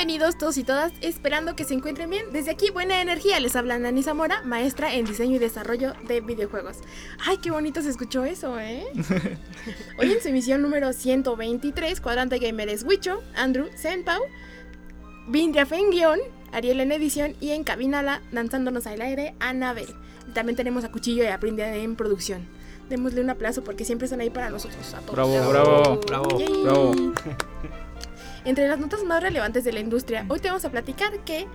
Bienvenidos todos y todas, esperando que se encuentren bien. Desde aquí, buena energía. Les habla Nani Zamora, maestra en diseño y desarrollo de videojuegos. Ay, qué bonito se escuchó eso, ¿eh? Hoy en su emisión número 123, Cuadrante Gamer es Wicho, Andrew Senpau, Vindriaf en guion, Ariel en edición y en cabinala, danzándonos al aire, Anabel. También tenemos a Cuchillo y a Prinde en producción. Démosle un aplauso porque siempre están ahí para nosotros. A todos. Bravo, bravo, bravo, Yay. bravo. Entre las notas más relevantes de la industria, hoy te vamos a platicar que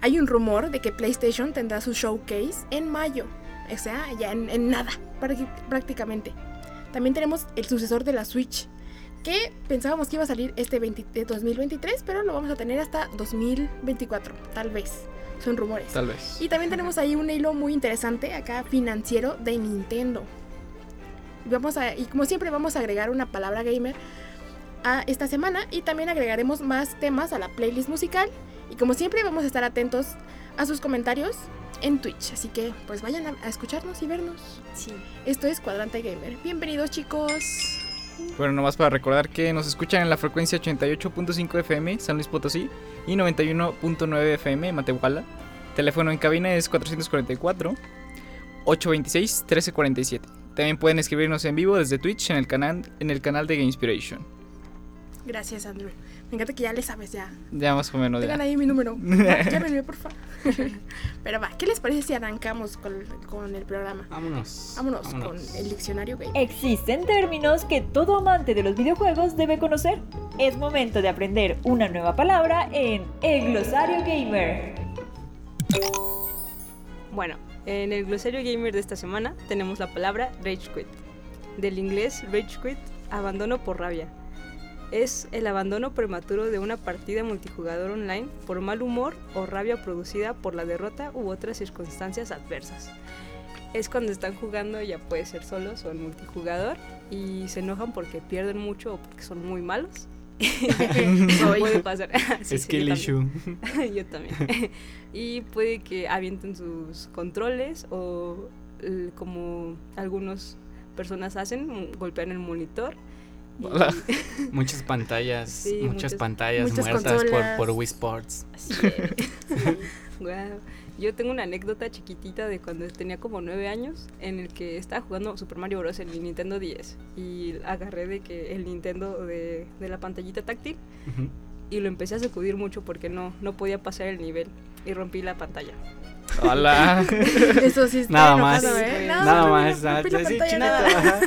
hay un rumor de que PlayStation tendrá su showcase en mayo. O sea, ya en, en nada, prácti- prácticamente. También tenemos el sucesor de la Switch, que pensábamos que iba a salir este 20 de 2023, pero lo vamos a tener hasta 2024, tal vez. Son rumores. Tal vez. Y también tenemos ahí un hilo muy interesante acá financiero de Nintendo. Vamos a, y como siempre vamos a agregar una palabra gamer a esta semana y también agregaremos más temas a la playlist musical y como siempre vamos a estar atentos a sus comentarios en Twitch, así que pues vayan a, a escucharnos y vernos. Esto es Cuadrante Gamer. Bienvenidos chicos. Bueno, nomás para recordar que nos escuchan en la frecuencia 88.5 FM San Luis Potosí y 91.9 FM Matehuala. Teléfono en cabina es 444 826 1347. También pueden escribirnos en vivo desde Twitch en el canal en el canal de Gamespiration. Gracias Andrew. Me encanta que ya le sabes ya. Ya más o menos Tengan ya. ahí mi número. Ya- Llámenme, por favor. Pero va, ¿qué les parece si arrancamos con, con el programa? Vámonos. Vámonos, con el diccionario gamer. Existen términos que todo amante de los videojuegos debe conocer. Es momento de aprender una nueva palabra en el glosario gamer. Bueno, en el glosario gamer de esta semana tenemos la palabra rage quit. Del inglés rage quit, abandono por rabia. Es el abandono prematuro de una partida multijugador online por mal humor o rabia producida por la derrota u otras circunstancias adversas. Es cuando están jugando, ya puede ser solos o en multijugador, y se enojan porque pierden mucho o porque son muy malos. Soy. puede pasar. Sí, sí, Skill yo issue. también. Yo también. y puede que avienten sus controles o como algunas personas hacen, golpean el monitor. Muchas pantallas, Sí, muchas, muchas- pantallas muchas muertas por, Wii Sports. Así es. Guau. Yo tengo una anécdota chiquitita de cuando tenía como nueve años en el que estaba jugando Super Mario Bros. en mi Nintendo 10 y agarré de que el Nintendo de, de la pantallita táctil y lo empecé a sacudir mucho porque no, no podía pasar el nivel y rompí la pantalla. Hola. Eso sí está Nada enojado, más. ¿eh? Nada no, más. no, sí, nada.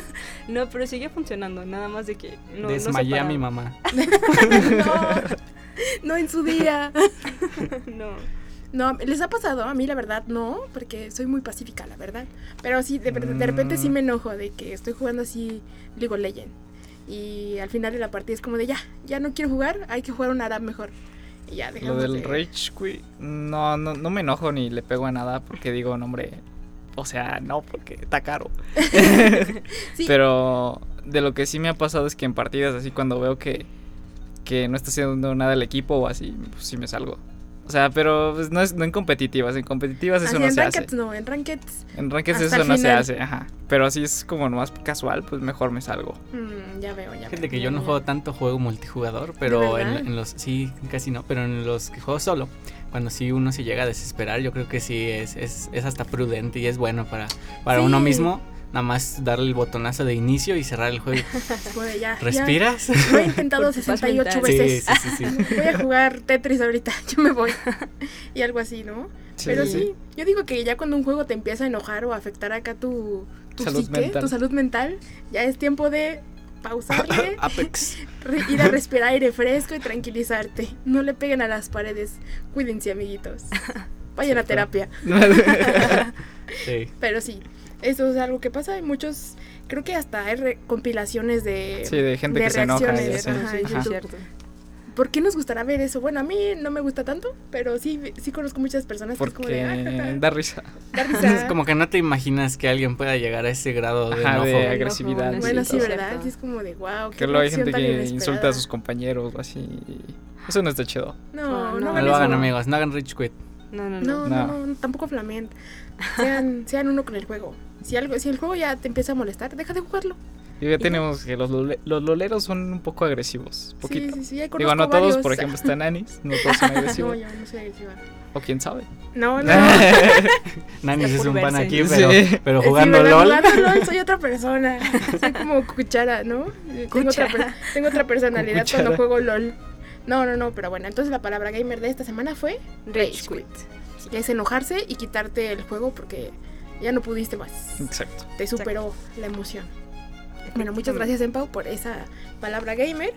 pero sigue funcionando, nada más de que no, Desmayé a mi mamá. no, no en su día. no. No, les ha pasado, a mí la verdad no, porque soy muy pacífica, la verdad. Pero sí, de, de repente sí me enojo de que estoy jugando así League of Legends. Y al final de la partida es como de ya, ya no quiero jugar, hay que jugar un Arab mejor. Y ya Lo del de- Rage Quit, no, no, no me enojo ni le pego a nada porque digo, no, hombre, o sea, no, porque está caro. Sí. Pero de lo que sí me ha pasado es que en partidas así cuando veo que, que no está haciendo nada el equipo o así, pues sí me salgo. O sea, pero pues, no es no en competitivas, en competitivas eso Así, no en se hace. Rankeds no, en Rankeds En hasta eso no se hace, ajá. Pero así es como nomás casual, pues mejor me salgo. mm, ya veo, ya Fíjate veo. que yo no juego tanto juego multijugador, pero en, en los sí, casi no, pero en los que juego solo, cuando sí uno se llega a desesperar, yo creo que sí es, es, es hasta prudente y es bueno para, para uno Sí. mismo, nada más darle el botonazo de inicio y cerrar el juego. De ya, ya. ¿Respiras? Lo he intentado Por tu paz 68 mental. Sí, veces. sí, sí, sí. Voy a jugar Tetris ahorita, yo me voy. y algo así, ¿no? Pero sí, yo digo que ya cuando un juego te empieza a enojar o a afectar acá tu, tu Salud psique, mental. tu salud mental, ya es tiempo de pausarle, Apex. re- ir a respirar aire fresco y tranquilizarte. No le peguen a las paredes. Cuídense, amiguitos. Vayan a terapia. Sí. Pero sí, eso es algo que pasa. Hay muchos, creo que hasta hay re- compilaciones de, Sí, de gente de que se enoja. reacciones, ajá, Sí, cierto. ¿por qué nos gustará ver eso? Bueno, a mí no me gusta tanto, pero sí, sí conozco muchas personas que es como Porque de, ah, da risa. da risa. Es como que no te imaginas que alguien pueda llegar a ese grado de Ajá, de agresividad. Enojo, Bueno, Sí. ¿verdad? Sí, es como de, wow. Que luego hay gente que insulta a sus compañeros o así. Eso no está chido. No, No, no, no lo hagan, eso. amigos. No hagan Rich Quit. No, no, no. No, no, No. no, tampoco flamen. Sean, sean uno con el juego. Si algo, si el juego ya te empieza a molestar, deja de jugarlo. Y ya tenemos que los, lole- los loleros son un poco agresivos. Poquito. Sí, sí, sí, ya Digo, no todos, varios. por ejemplo, están Anis. No todos son No, agresivos. yo no soy agresiva. o quién sabe. No, no. Nanis es un pan aquí, Sí. pero, pero Sí, jugando. LOL. Jugando LOL soy otra persona. Soy como cuchara, ¿no? Eh, Tengo otra, tengo otra personalidad Cuchara. cuando juego LOL. No, no, no, pero bueno, entonces la palabra gamer de esta semana fue Rage Quit. Que es enojarse y quitarte el juego porque ya no pudiste más. Exacto. Te superó la emoción. Bueno, muchas gracias, Empau, por esa palabra gamer.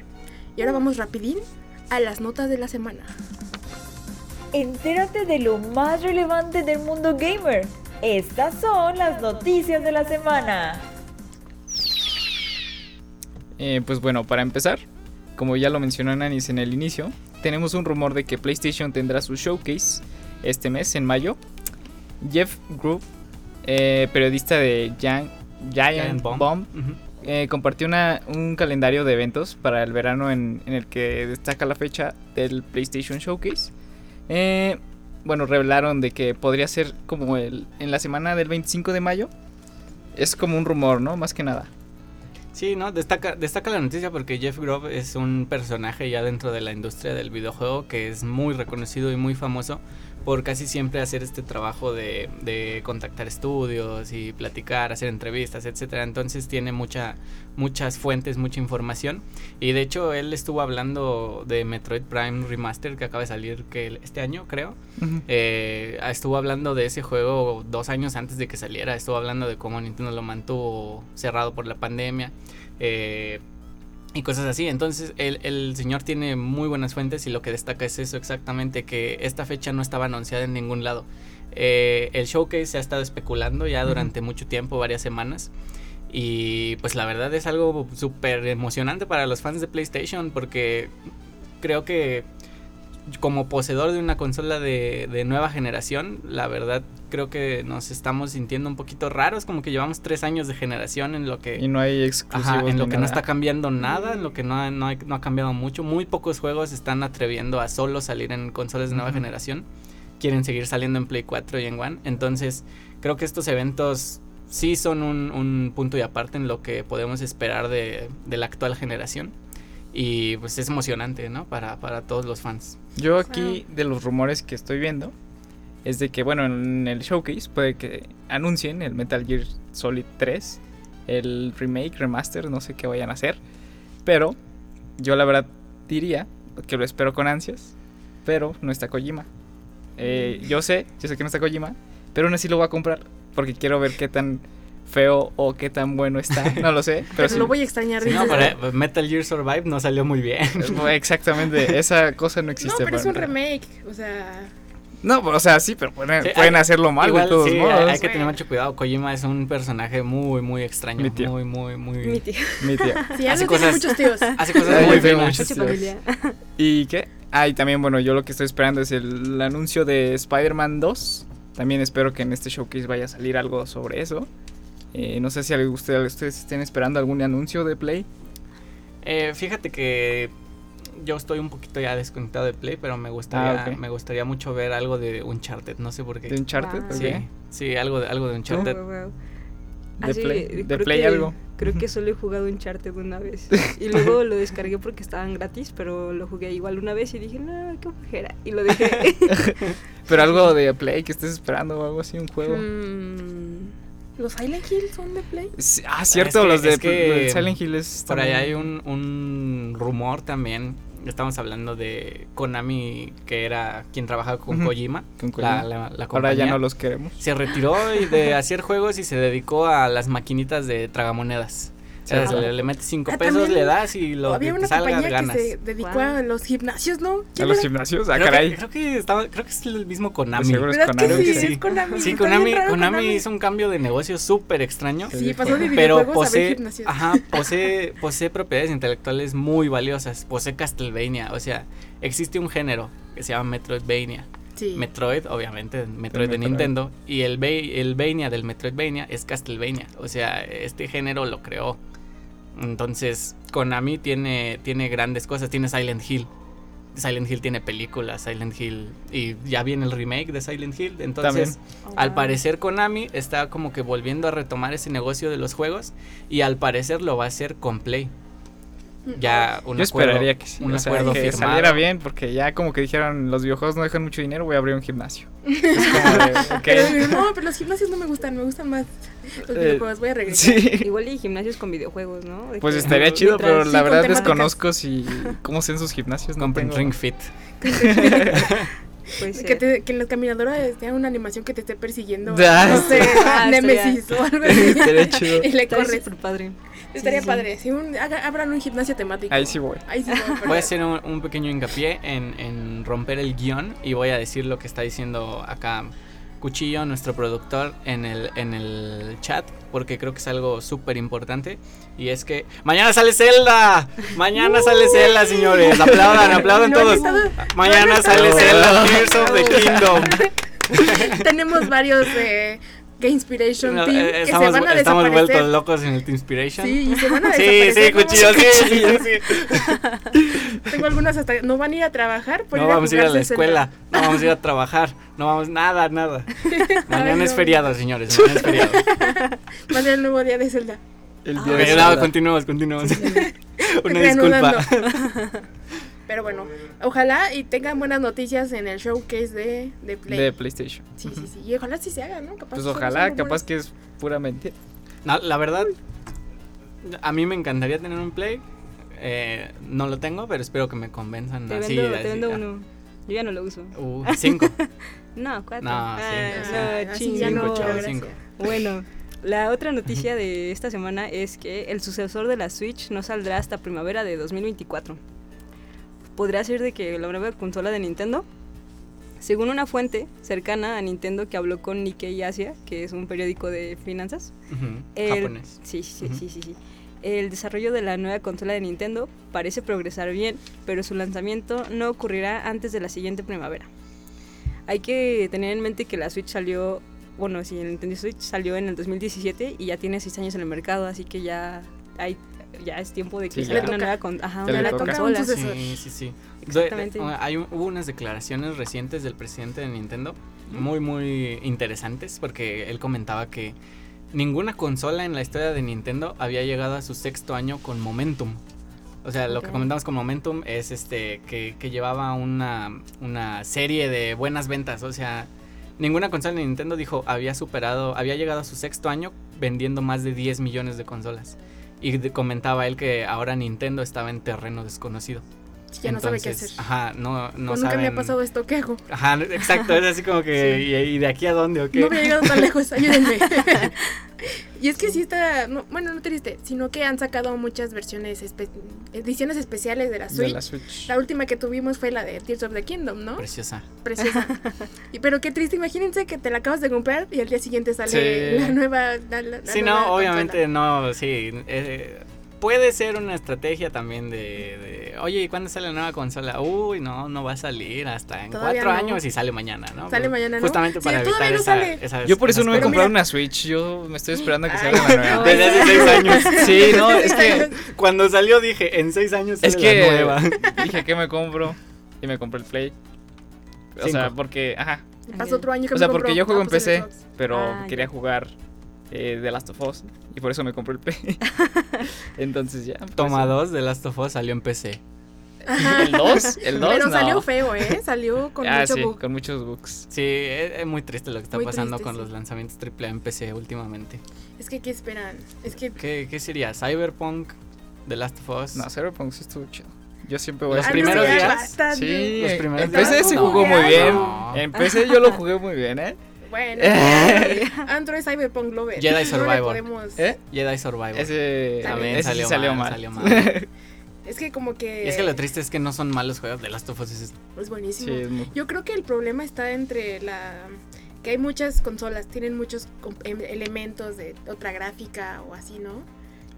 Y ahora vamos rapidín a las notas de la semana. Entérate de lo más relevante del mundo gamer. Estas son las noticias de la semana. Eh, pues bueno, para empezar, como ya lo mencionó Nanis en el inicio, tenemos un rumor de que PlayStation tendrá su showcase este mes, en mayo. Jeff Group, eh, periodista de Giant, Giant, Giant Bomb. Eh, compartió una- un calendario de eventos para el verano en, en el que destaca la fecha del PlayStation Showcase. Eh, bueno, revelaron de que podría ser como el, en la semana del 25 de mayo. Es como un rumor, ¿no? Más que nada. Sí, ¿no? Destaca, destaca la noticia porque Jeff Grove es un personaje ya dentro de la industria del videojuego que es muy reconocido y muy famoso por casi siempre hacer este trabajo de, de contactar estudios y platicar, hacer entrevistas, etcétera. Entonces tiene mucha, muchas fuentes, mucha información. Y de hecho él estuvo hablando de Metroid Prime Remaster que acaba de salir que este año, creo. Eh, estuvo hablando de ese juego dos años antes de que saliera. Estuvo hablando de cómo Nintendo lo mantuvo cerrado por la pandemia. eh, y cosas así. Entonces el, el señor tiene muy buenas fuentes y lo que destaca es eso exactamente, que esta fecha no estaba anunciada en ningún lado. Eh, el showcase se ha estado especulando ya durante mucho tiempo, varias semanas. Y pues la verdad es algo súper emocionante para los fans de PlayStation porque creo que como poseedor de una consola de, de nueva generación, la verdad creo que nos estamos sintiendo un poquito raros, como que llevamos tres años de generación en lo que... Y no hay exclusivos. Ajá, en lo que no está cambiando nada, en lo que no ha, no, ha, no ha cambiado mucho. Muy pocos juegos están atreviendo a solo salir en consolas de nueva generación. Quieren seguir saliendo en Play 4 y en One. Entonces, creo que estos eventos sí son un, un punto y aparte en lo que podemos esperar de, de la actual generación. Y pues es emocionante, ¿no? Para, para todos los fans. Yo aquí, de los rumores que estoy viendo, es de que, bueno, en el showcase puede que anuncien el Metal Gear Solid 3, el remake, remaster, no sé qué vayan a hacer. Pero yo la verdad diría que lo espero con ansias, pero no está Kojima. Eh, yo sé, yo sé que no está Kojima, pero aún así lo voy a comprar porque quiero ver qué tan feo o qué tan bueno está, no lo sé. Pero Pero sí, lo voy a extrañar. Sí, no, para Metal Gear Survive no salió muy bien. exactamente, esa cosa no No, existe. pero es un remake. O sea, No, o sea, sí, pero pueden, Sí, pueden hay- hacerlo mal Igual, de todos sí, hay- modos. hay que tener mucho cuidado. Kojima es un personaje muy, muy extraño. Mi tío. Muy, muy, muy... Mi tío. Mi tío. si Hace cosas- muchos tíos. Hace cosas muy finas. ¿Y qué? Ah, y también, bueno, yo lo que estoy esperando es el anuncio de Spider-Man 2. También espero que en este showcase vaya a salir algo sobre eso. Eh, no sé si ustedes, ustedes estén esperando algún anuncio de Play. Eh, fíjate que yo estoy un poquito ya desconectado de Play, pero me gustaría, Ah, me gustaría mucho ver algo de Uncharted. No sé por qué. De Uncharted, Wow. ¿ok? Sí, sí, algo de, algo de Uncharted. Wow, wow. De Así, Play, de creo Play que- algo. Creo que solo he jugado Uncharted una vez. Y luego lo descargué porque estaban gratis, pero lo jugué igual una vez y dije, no, qué flojera. Y lo dejé. Pero algo de Play que estés esperando o algo así, un juego. Mm, ¿Los Silent Hill son de Play? Sí, Ah, cierto, Es que- los de es que Silent Hill es Por ahí también- hay un, un rumor también. Estamos hablando de Konami, que era quien trabajaba con Ujú. Kojima. con La, Kojima. la, la Ahora ya no los queremos. Se retiró y de hacer juegos y se dedicó a las maquinitas de tragamonedas. O sea, le, le metes 5 Ah, pesos, le das y lo Había que una te salga compañía ganas. que se dedicó Guau. a los gimnasios, ¿no? A ¿Quién los era? gimnasios, ah, Creo, caray. que, creo, que estaba- creo que es el mismo Konami. seguro es ¿Verdad que Konami. sí? Creo que sí. Es Konami. Sí, Konami, Konami Konami. hizo un cambio de negocio súper extraño. Sí, pasó de Pero a posee, gimnasios. ajá, posee, posee propiedades intelectuales muy valiosas. Posee Castlevania. O sea, existe un género que se llama Metroidvania. Sí. Metroid, obviamente, Metroid de Metroid. Nintendo. Y el, el Vania del Metroidvania es Castlevania. O sea, este género lo creó. Entonces, Konami tiene, tiene grandes cosas. Tiene Silent Hill. Silent Hill tiene películas, Silent Hill. Y ya viene el remake de Silent Hill. Entonces, al parecer Konami está como que volviendo a retomar ese negocio de los juegos. Y al parecer lo va a hacer con Play. Ya un Yo acuerdo- esperaría que sí. un o sea, acuerdo que firmado. saliera bien, porque ya como que dijeron, los videojuegos no dejan mucho dinero, voy a abrir un gimnasio. Es como de, ok. Pero, no, pero los gimnasios no me gustan, me gustan más los Eh, videojuegos. Voy a regresar. Sí. Igual y gimnasios con videojuegos, ¿no? De Pues que- estaría chido, mientras- pero la verdad desconozco si cómo sean sus gimnasios. No Compren Ring Fit. Pues, Que, eh, te- que en las caminadoras tengan una animación que te esté persiguiendo. Ah, no sé, Ah, Nemesis o algo así. Estaría chido. y le estaría corres. súper padre. Estaría sí. Si un, haga- abran un gimnasio temático. Ahí sí voy. Ahí sí voy, Voy a hacer un, un pequeño hincapié en, en romper el guion y voy a decir lo que está diciendo acá Cuchillo, nuestro productor, en el, en el chat, porque creo que es algo súper importante. Y es que mañana sale Zelda. Mañana sale Zelda, señores. Aplaudan, aplaudan No todos. estado- Mañana sale Zelda, Tears of the Kingdom. Tenemos varios de Game Inspiration No, Team eh, que estamos se van a estamos desaparecer. vueltos locos en el Team Inspiration. Sí, y se van a Sí, desaparecer. sí, ¿no? cuchillo, sí, sí, sí. Tengo algunos hasta no van a ir a trabajar por No ir a vamos a ir a la escuela, no vamos a ir a trabajar, no vamos nada, nada. Mañana Ay, es feriado, señores, mañana es feriado. Va a ser el nuevo día de Zelda. El Ah, día de no, Zelda. continuamos, continuamos. Una disculpa. Pero bueno, ojalá y tengan buenas noticias en el showcase de, de Play. de PlayStation. Sí, sí, sí. Y ojalá sí se haga, ¿no? Capaz Pues ojalá, capaz que es pura mentira. No, la verdad, a mí me encantaría tener un Play. eh, no lo tengo, pero espero que me convenzan Te así. vendo, así, te vendo ah. uno. Yo ya no lo uso. Uh, cinco. No, cuatro. No, Ah, cinco, no, Así ching. ya Cinco, no, cinco. Bueno, la otra noticia de esta semana es que el sucesor de la Switch no saldrá hasta primavera de 2024. ¿Podría ser de que la nueva consola de Nintendo? Según una fuente cercana a Nintendo que habló con Nikkei Asia, que es un periódico de finanzas, Ujú, el- Japonés. Sí, sí, Ujú. sí, sí, sí. El desarrollo de la nueva consola de Nintendo parece progresar bien, pero su lanzamiento no ocurrirá antes de la siguiente primavera. Hay que tener en mente que la Switch salió, bueno, sí, el Nintendo Switch salió en el 2017 y ya tiene 6 años en el mercado, así que ya hay ya es tiempo de que Sí, ya. una nueva, con, ajá, una le nueva consola. Un sucesor. Sí, sí, sí. Exactamente. De- uh, hay un- hubo unas declaraciones recientes del presidente de Nintendo muy, muy interesantes porque él comentaba que ninguna consola en la historia de Nintendo había llegado a su sexto año con momentum. O sea, lo que comentamos con momentum es este que, que llevaba una, una serie de buenas ventas. O sea, ninguna consola de Nintendo dijo había superado, había llegado a su sexto año vendiendo más de 10 millones de consolas. Y comentaba él que ahora Nintendo estaba en terreno desconocido. Ya no sabe qué hacer. Ajá, no, no Pues nunca me ha pasado esto, ¿qué hago? Ajá, exacto, es así como que, ¿y, y de aquí a dónde o qué? No había llegado tan lejos, ayúdenme. y es que sí está, no, bueno, no triste, sino que han sacado muchas versiones, espe- ediciones especiales de la De Switch. la Switch. La última que tuvimos fue la de Tears of the Kingdom, ¿no? Preciosa. Preciosa. y, pero qué triste, imagínense que te la acabas de comprar y al día siguiente sale Sí. la nueva. la- Sí, nueva no, obviamente no, sí. eh, puede ser una estrategia también de, de, oye, ¿y cuándo sale la nueva consola? Uy, no, no va a salir hasta en Todavía cuatro no. años y sale mañana, ¿no? Sale Pues, mañana, ¿no? Justamente Sí, para evitar todavía no esa, Yo por eso no me he comprado una Switch. Yo me estoy esperando a que salga la nueva. Desde hace seis años. Sí, no, es que Cuando salió dije, en seis años es que la nueva. dije que me compro y me compré el Play. O sea, porque, ajá, Pasó otro año que o sea, porque yo juego Ah, en pues PC, Xbox. pero Ah, quería ya. jugar eh, The Last of Us y por eso me compré el Play. Entonces ya. Toma eso. 2 de Last of Us salió en PC. El 2, el 2 Pero no. salió feo, ¿eh? Salió con ah, mucho sí, bug. con muchos bugs. Sí, es, es muy triste lo que está Muy pasando triste, con sí. los lanzamientos AAA en PC últimamente. Es que, ¿qué esperan? Es que. ¿Qué, qué sería? ¿Cyberpunk? ¿The Last of Us? No, Cyberpunk sí estuvo chido. Yo siempre voy Los a Ah, no, primeros ya días, Sí, Los en- primeros en días, PC se no. jugó muy bien. No. En PC yo lo jugué muy bien, ¿eh? Bueno, Android Cyberpunk Lover. Jedi No le Survivor. podemos- ¿Eh? Jedi Survivor. Ese, También ese sí salió, mal, mal. salió mal. Es que como que... Y es que lo triste es que no son malos juegos de Last of Us. Es Es buenísimo. Sí, es muy- Yo creo que el problema está entre la... Que hay muchas consolas, tienen muchos em- elementos de otra gráfica o así, ¿no?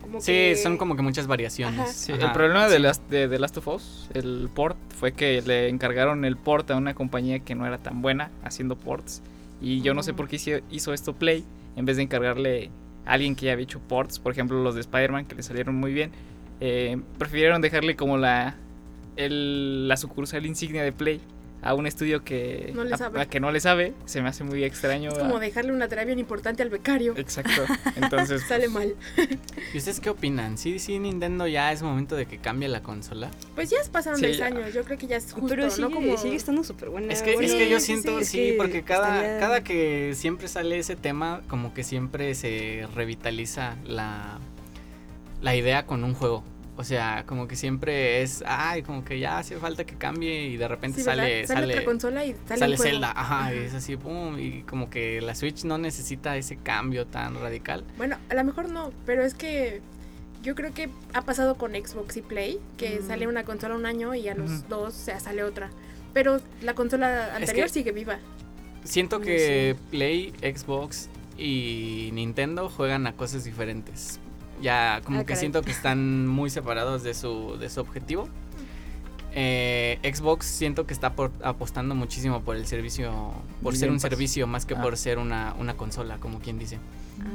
Como Sí, que- son como que muchas variaciones. Ajá. Sí, Ajá, el problema sí. de, Last, de The Last of Us, el port, fue que le encargaron el port a una compañía que no era tan buena haciendo ports. Y yo no sé por qué hizo, hizo esto Play, en vez de encargarle a alguien que ya había hecho ports, por ejemplo los de Spider-Man, que le salieron muy bien. eh, prefirieron dejarle como la, el- la sucursal insignia de Play a un estudio que No le a- sabe. a que no le sabe. Se me hace muy extraño. Es como a- dejarle una tarea bien importante al becario. Exacto. Entonces, Sale pues, mal. ¿Y ustedes qué opinan? ¿Sí, sí, Nintendo ya es momento de que cambie la consola? Pues ya pasaron Sí, 10 ya. años, yo creo que ya es justo, Pero sigue, ¿no? Como... sigue estando súper buena. Es que, bueno, es que yo siento, sí, sí, porque cada, estaría- cada que siempre sale ese tema, como que siempre se revitaliza la, la idea con un juego. O sea, como que siempre es, ay, como que ya hace falta que cambie y de repente sale, sale, sale, otra consola y sale. Zelda, ajá, Ajá. y es así, pum, y como que la Switch no necesita ese cambio tan radical. Bueno, a lo mejor no, pero es que yo creo que ha pasado con Xbox y Play, que Mm. sale una consola un año y a los dos o sea, sale otra. Pero la consola anterior que- sigue viva. Siento que Play, Xbox y Nintendo juegan a cosas diferentes. Ya como Ah, que caray. siento que están muy separados de su, de su objetivo. Eh, Xbox siento que está por- apostando muchísimo por el servicio, por ser un servicio más que Ah. por ser una, una consola, como quien dice.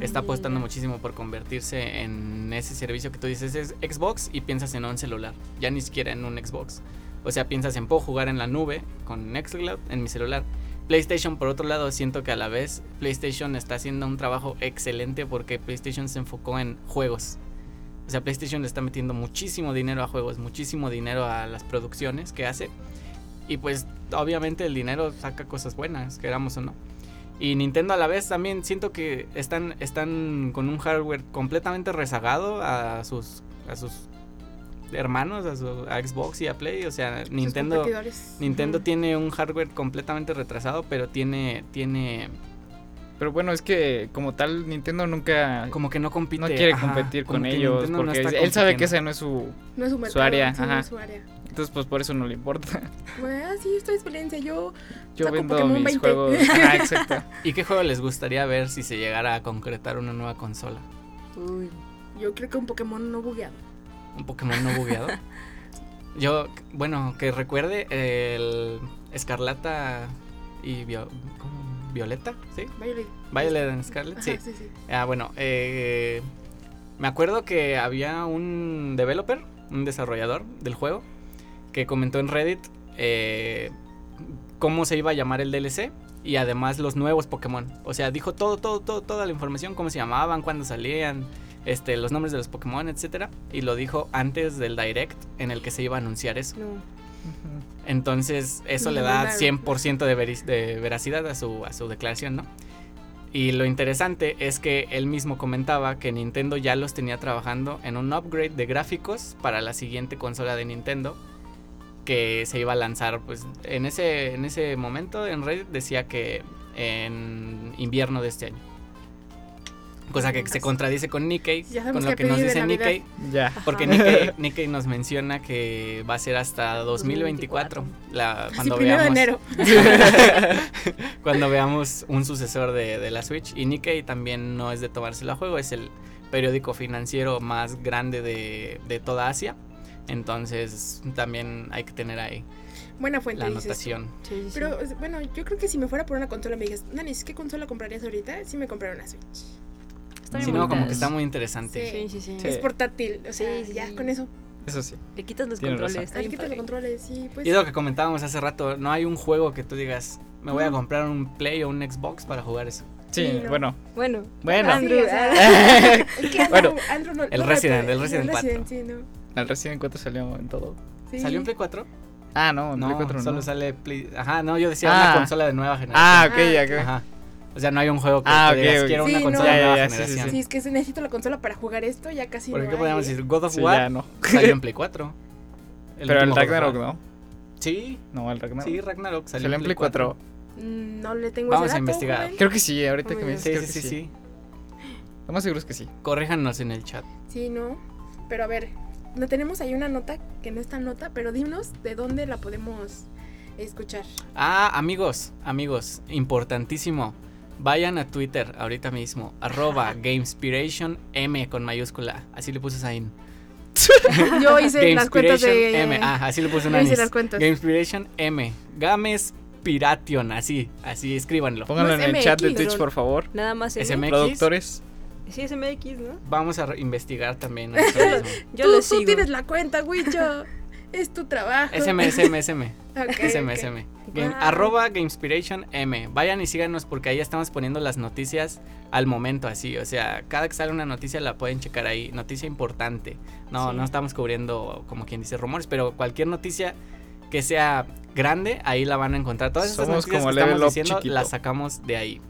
Está apostando muchísimo por convertirse en ese servicio que tú dices es Xbox y piensas en un celular, ya ni siquiera en un Xbox. O sea, piensas en puedo jugar en la nube con Nextcloud en mi celular. PlayStation, por otro lado, siento que a la vez PlayStation está haciendo un trabajo excelente porque PlayStation se enfocó en juegos. O sea, PlayStation está metiendo muchísimo dinero a juegos, muchísimo dinero a las producciones que hace. Y pues obviamente el dinero saca cosas buenas, queramos o no. Y Nintendo a la vez también siento que están, están con un hardware completamente rezagado a sus, a sus hermanos, a, su, a Xbox y a Play. O sea, Nintendo. Nintendo tiene un hardware completamente retrasado, pero tiene, tiene pero bueno, es que como tal, Nintendo nunca como que no compite. no quiere ajá, competir con ellos Nintendo porque él sabe que ese no es su No es su mercado, área, sí, no ajá. es su área. entonces pues por eso no le importa Bueno, ah, sí, esto es experiencia. Yo yo Saco vendo Pokémon mis 20. juegos Ajá, exacto ¿Y qué juego les gustaría ver si se llegara a concretar una nueva consola? Uy. Yo creo que un Pokémon no bugueado. ¿Un Pokémon no bugueado? Yo, bueno, que recuerde el Escarlata y. Violeta, ¿sí? Violet. Violet and Scarlet, Ajá, sí. sí, sí. Ah, bueno, eh, me acuerdo que había un developer, un desarrollador del juego, que comentó en Reddit eh, cómo se iba a llamar el DLC y además los nuevos Pokémon. O sea, dijo todo, todo, todo, toda la información, cómo se llamaban, cuándo salían, este, los nombres de los Pokémon, etcétera, y lo dijo antes del direct en el que se iba a anunciar eso. No. Entonces, eso le Lo da mandaron. 100% de, de veracidad a su, a su declaración, ¿no? Y lo interesante es que él mismo comentaba que Nintendo ya los tenía trabajando en un upgrade de gráficos para la siguiente consola de Nintendo que se iba a lanzar pues en ese en ese momento en Reddit decía que en invierno de este año. Cosa que se contradice con Nikkei, con lo que nos de dice. Nikkei, ya porque. Nikkei, Nikkei nos menciona que va a ser hasta 2024, la, Así, cuando de veamos enero. cuando veamos un sucesor de, de la Switch. Y Nikkei también no es de tomárselo a juego, es el periódico financiero más grande de, de toda Asia. Entonces también hay que tener ahí Buena fuente, la anotación. Sí, sí, sí. Pero bueno, yo creo que si me fuera por una consola me digas, Nanis, ¿qué consola comprarías ahorita? Sí me compraría una Switch. Está no, como que está muy interesante. Sí, sí, sí. Sí. Es portátil, o sea, Sí, sí, ya con eso. eso sí Le quitas los controles. bien quitas los controles, sí, pues. Y lo que comentábamos hace rato, no hay un juego que tú digas, me voy a Mm. comprar un Play o un Xbox para jugar eso. sí, Sí, no. bueno Bueno, bueno Ah, sí, Andrew, o sea, es que Andrew, Bueno, Andrew no- el no Resident, el Resident 4. sí, no. el Resident 4 salió en todo Sí. ¿Salió en Play 4? ah no en No, Play 4 solo no sale Play. Ajá, no, yo decía Ah. una consola de nueva generación. ah ok Ah, ya ok. ok. Ajá. O sea, no hay un juego que Ah, tú ok, digas, ok. quiero una Sí, consola no. de nueva Ya, ya, sí, sí, generación. Sí, es que si necesito la consola para jugar esto, ya casi Porque no ¿qué hay. podríamos decir? God of Sí, War ya no salió en Play 4. pero el God of Ragnarok no Sí, no el Ragnarok sí, Ragnarok salió, salió en Play 4 Mm, No le tengo Vamos ese a dato, investigar. joven. Creo que sí, ahorita que me dices, Sí, sí, sí, sí. Lo más seguro es que sí. Corréjanos en el chat. Sí, ¿no? Pero a ver, no tenemos ahí una nota que no está nota, pero dinos de dónde la podemos escuchar. Ah, amigos, amigos, importantísimo. Vayan a Twitter ahorita mismo, arroba Gamespiration M con mayúscula. Así le puse Zain. Yo hice las cuentas de... M. Ah, así le puse yo una hice las cuentas. Gamespiration M. Games Piration, así, así, escríbanlo. Pónganlo No en el chat de Twitch, por favor. Nada más M. SMX. Productores. Sí, es MX, ¿no? Vamos a investigar también. Yo tú, lo tú sigo. tienes la cuenta, Wicho. Es tu trabajo. SM, SM, SM. Ok, SM, ok. SM. Game- Wow. Arroba Gamespiration M. Vayan y síganos porque ahí estamos poniendo las noticias al momento así. O sea, cada que sale una noticia la pueden checar ahí. Noticia importante. No, Sí. no estamos cubriendo como quien dice rumores, pero cualquier noticia que sea grande, ahí la van a encontrar. Todas estas Somos noticias como que estamos diciendo chiquito. las sacamos de ahí.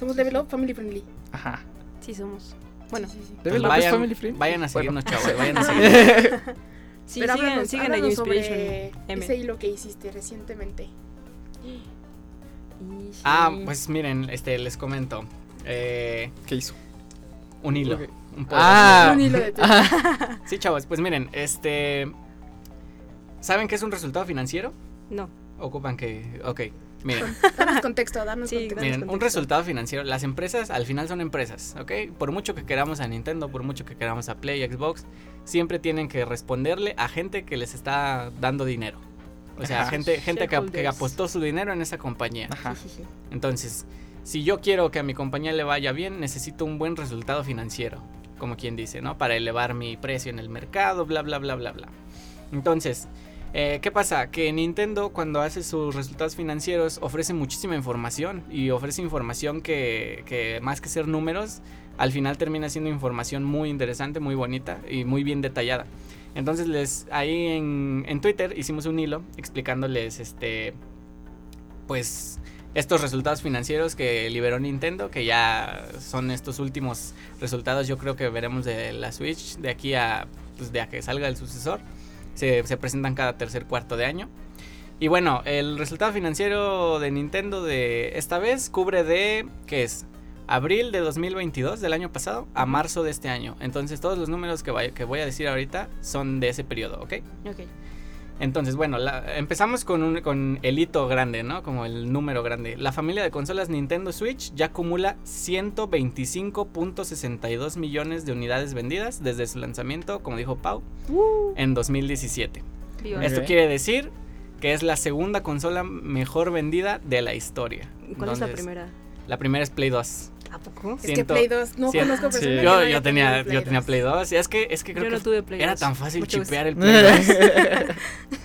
Somos Level Up Family Friendly. Ajá. Sí, somos. Bueno, Sí, sí, sí. Level Pues Up es vayan, family friendly. vayan a Bueno. seguirnos, chavos. Vayan a seguirnos. sí, Pero sigan, háblanos, sigan háblanos sobre M. ese hilo que hiciste recientemente. Ah, pues miren, este les comento. Eh, ¿Qué hizo? un hilo. Un poco. Ah. Un hilo de Twitter. Sí, chavos, pues miren, este. ¿Saben qué es un resultado financiero? No. Ocupan que. Ok, miren. Danos contexto, danos Sí, contexto. Miren, un resultado financiero. Las empresas al final son empresas, ¿ok? Por mucho que queramos a Nintendo, por mucho que queramos a Play, Xbox, siempre tienen que responderle a gente que les está dando dinero. O sea, Ajá. gente, gente que, apostó su dinero en esa compañía. Ajá. Entonces, si yo quiero que a mi compañía le vaya bien, necesito un buen resultado financiero, como quien dice, ¿no? Para elevar mi precio en el mercado, bla, bla, bla, bla, bla. Entonces, eh, ¿qué pasa? Que Nintendo cuando hace sus resultados financieros ofrece muchísima información y ofrece información que, que más que ser números, al final termina siendo información muy interesante, muy bonita y muy bien detallada. Entonces les ahí en, en Twitter hicimos un hilo explicándoles este pues estos resultados financieros que liberó Nintendo, que ya son estos últimos resultados, yo creo que veremos de la Switch de aquí a, pues, de a que salga el sucesor. Se, se presentan cada tercer cuarto de año. Y bueno, el resultado financiero de Nintendo de esta vez cubre de, ¿qué es? Abril de 2022 del año pasado a marzo de este año. Entonces todos los números que voy a decir ahorita son de ese periodo, ¿ok? Ok. Entonces, bueno, la- empezamos con, un, con el hito grande, ¿no? Como el número grande. La familia de consolas Nintendo Switch ya acumula 125.62 millones de unidades vendidas desde su lanzamiento, como dijo Pau, en 2017. Viva. Es- Esto quiere decir que es la segunda consola mejor vendida de la historia. ¿Cuál es la primera? La primera es Play 2. ¿A poco? Es que Siento- Play 2, no siento- conozco Sí. personas que Yo, no yo tenía, tenido yo tenía 2. Play 2. Es que, es que creo Yo que no tuve Play era 2. tan fácil Mucho gusto. chipear el Play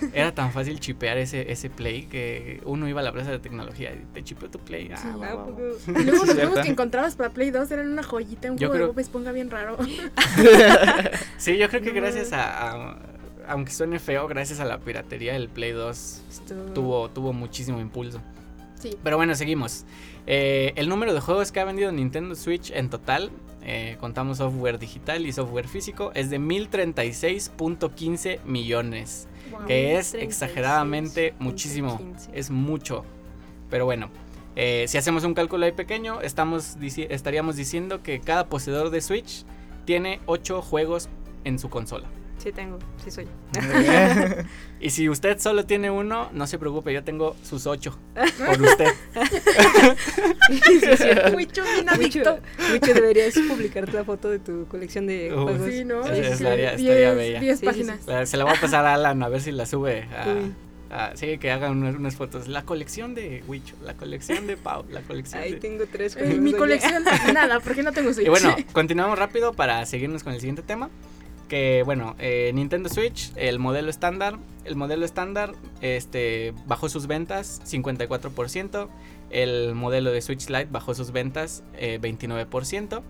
2. Era tan fácil chipear ese, ese Play que uno iba a la plaza de tecnología y te chipeo tu Play. Ah, Sí. va, ¿A va, va. poco? Y luego los juegos que encontrabas para Play 2 eran una joyita, un Yo juego creo- de Bob Esponja bien raro. Sí, yo creo que No. gracias a, a- Aunque suene feo, gracias a la piratería, el Play 2 Esto... tuvo, tuvo muchísimo impulso. Sí. Pero bueno, seguimos. Eh, el número de juegos que ha vendido Nintendo Switch en total, eh, contamos software digital y software físico, es de 1036.15 millones. Wow. que es 36.15. exageradamente muchísimo. Es mucho. Pero bueno, eh, si hacemos un cálculo ahí pequeño, estamos estaríamos diciendo que cada poseedor de Switch tiene 8 juegos en su consola. Sí tengo, sí soy. Y si usted solo tiene uno, no se preocupe, yo tengo sus 8 por usted. Wicho bien adicto. Mucho, mucho deberías publicar la foto de tu colección de juegos. Sí, ¿no? Sí, Sí, estaría- sí, estaría 10 bella. 10 Sí, sí, sí. páginas. Se la voy a pasar a Alan a ver si la sube a... Uy. a- sí, que hagan unas, unas fotos. La colección de Wicho, la colección de Pau, la colección Ahí de... tengo tres Eh, mi colección, nada, porque no tengo Switch. Y bueno, continuamos rápido para seguirnos con el siguiente tema. Que bueno, eh, Nintendo Switch, el modelo estándar, el modelo estándar este, bajó sus ventas 54%, el modelo de Switch Lite bajó sus ventas eh, 29%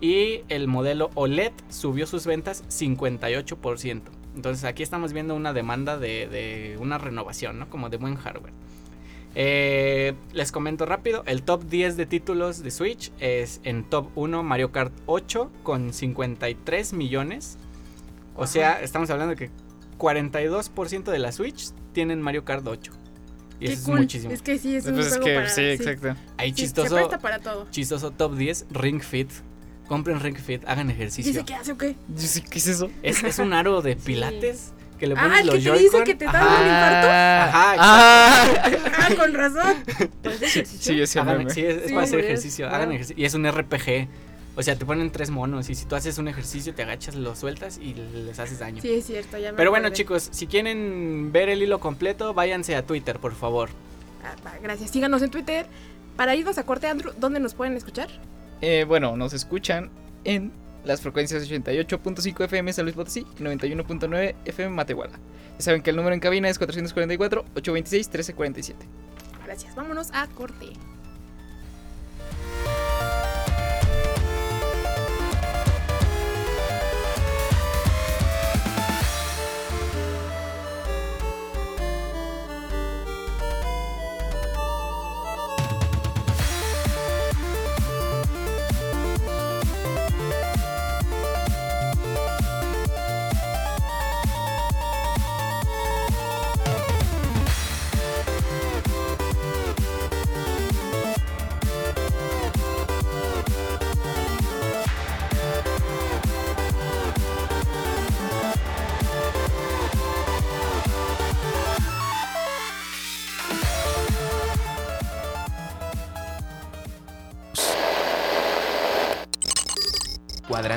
y el modelo OLED subió sus ventas 58%. Entonces aquí estamos viendo una demanda de, de una renovación, ¿no? Como de buen hardware. Eh, les comento rápido, el top 10 de títulos de Switch es en top 1 Mario Kart 8 con 53 millones. O sea, estamos hablando de que 42% de la Switch tienen Mario Kart 8. Y Qué eso cool. es muchísimo. Es que sí, es un Pues es que, para... sí, exacto. Ahí Sí, chistoso, Se para todo. chistoso top 10, Ring Fit. Compren Ring Fit, hagan ¿Y ejercicio. ese qué hace o qué? Sí, ¿Qué es eso? Es, es un aro de pilates que le pones Ah, el los que te dice que te da un infarto. Ajá, ah, Ah, con razón. Pues es sí, sí, es, es Sí, para hacer ejercicio. Hagan ejercicio. Y es un RPG. O sea, te ponen tres monos. Y si tú haces un ejercicio, te agachas, lo sueltas y les haces daño. Sí, es cierto, ya me Pero bueno, acordé. chicos, si quieren ver el hilo completo, váyanse a Twitter, por favor. Ah, va, gracias. Síganos en Twitter. Para irnos a corte, Andrew, ¿dónde nos pueden escuchar? Eh, bueno, nos escuchan en las frecuencias 88.5 FM San Luis Potosí y 91.9 FM Matehuala. Ya saben que el número en cabina es 444-826-1347. Gracias. Vámonos a corte.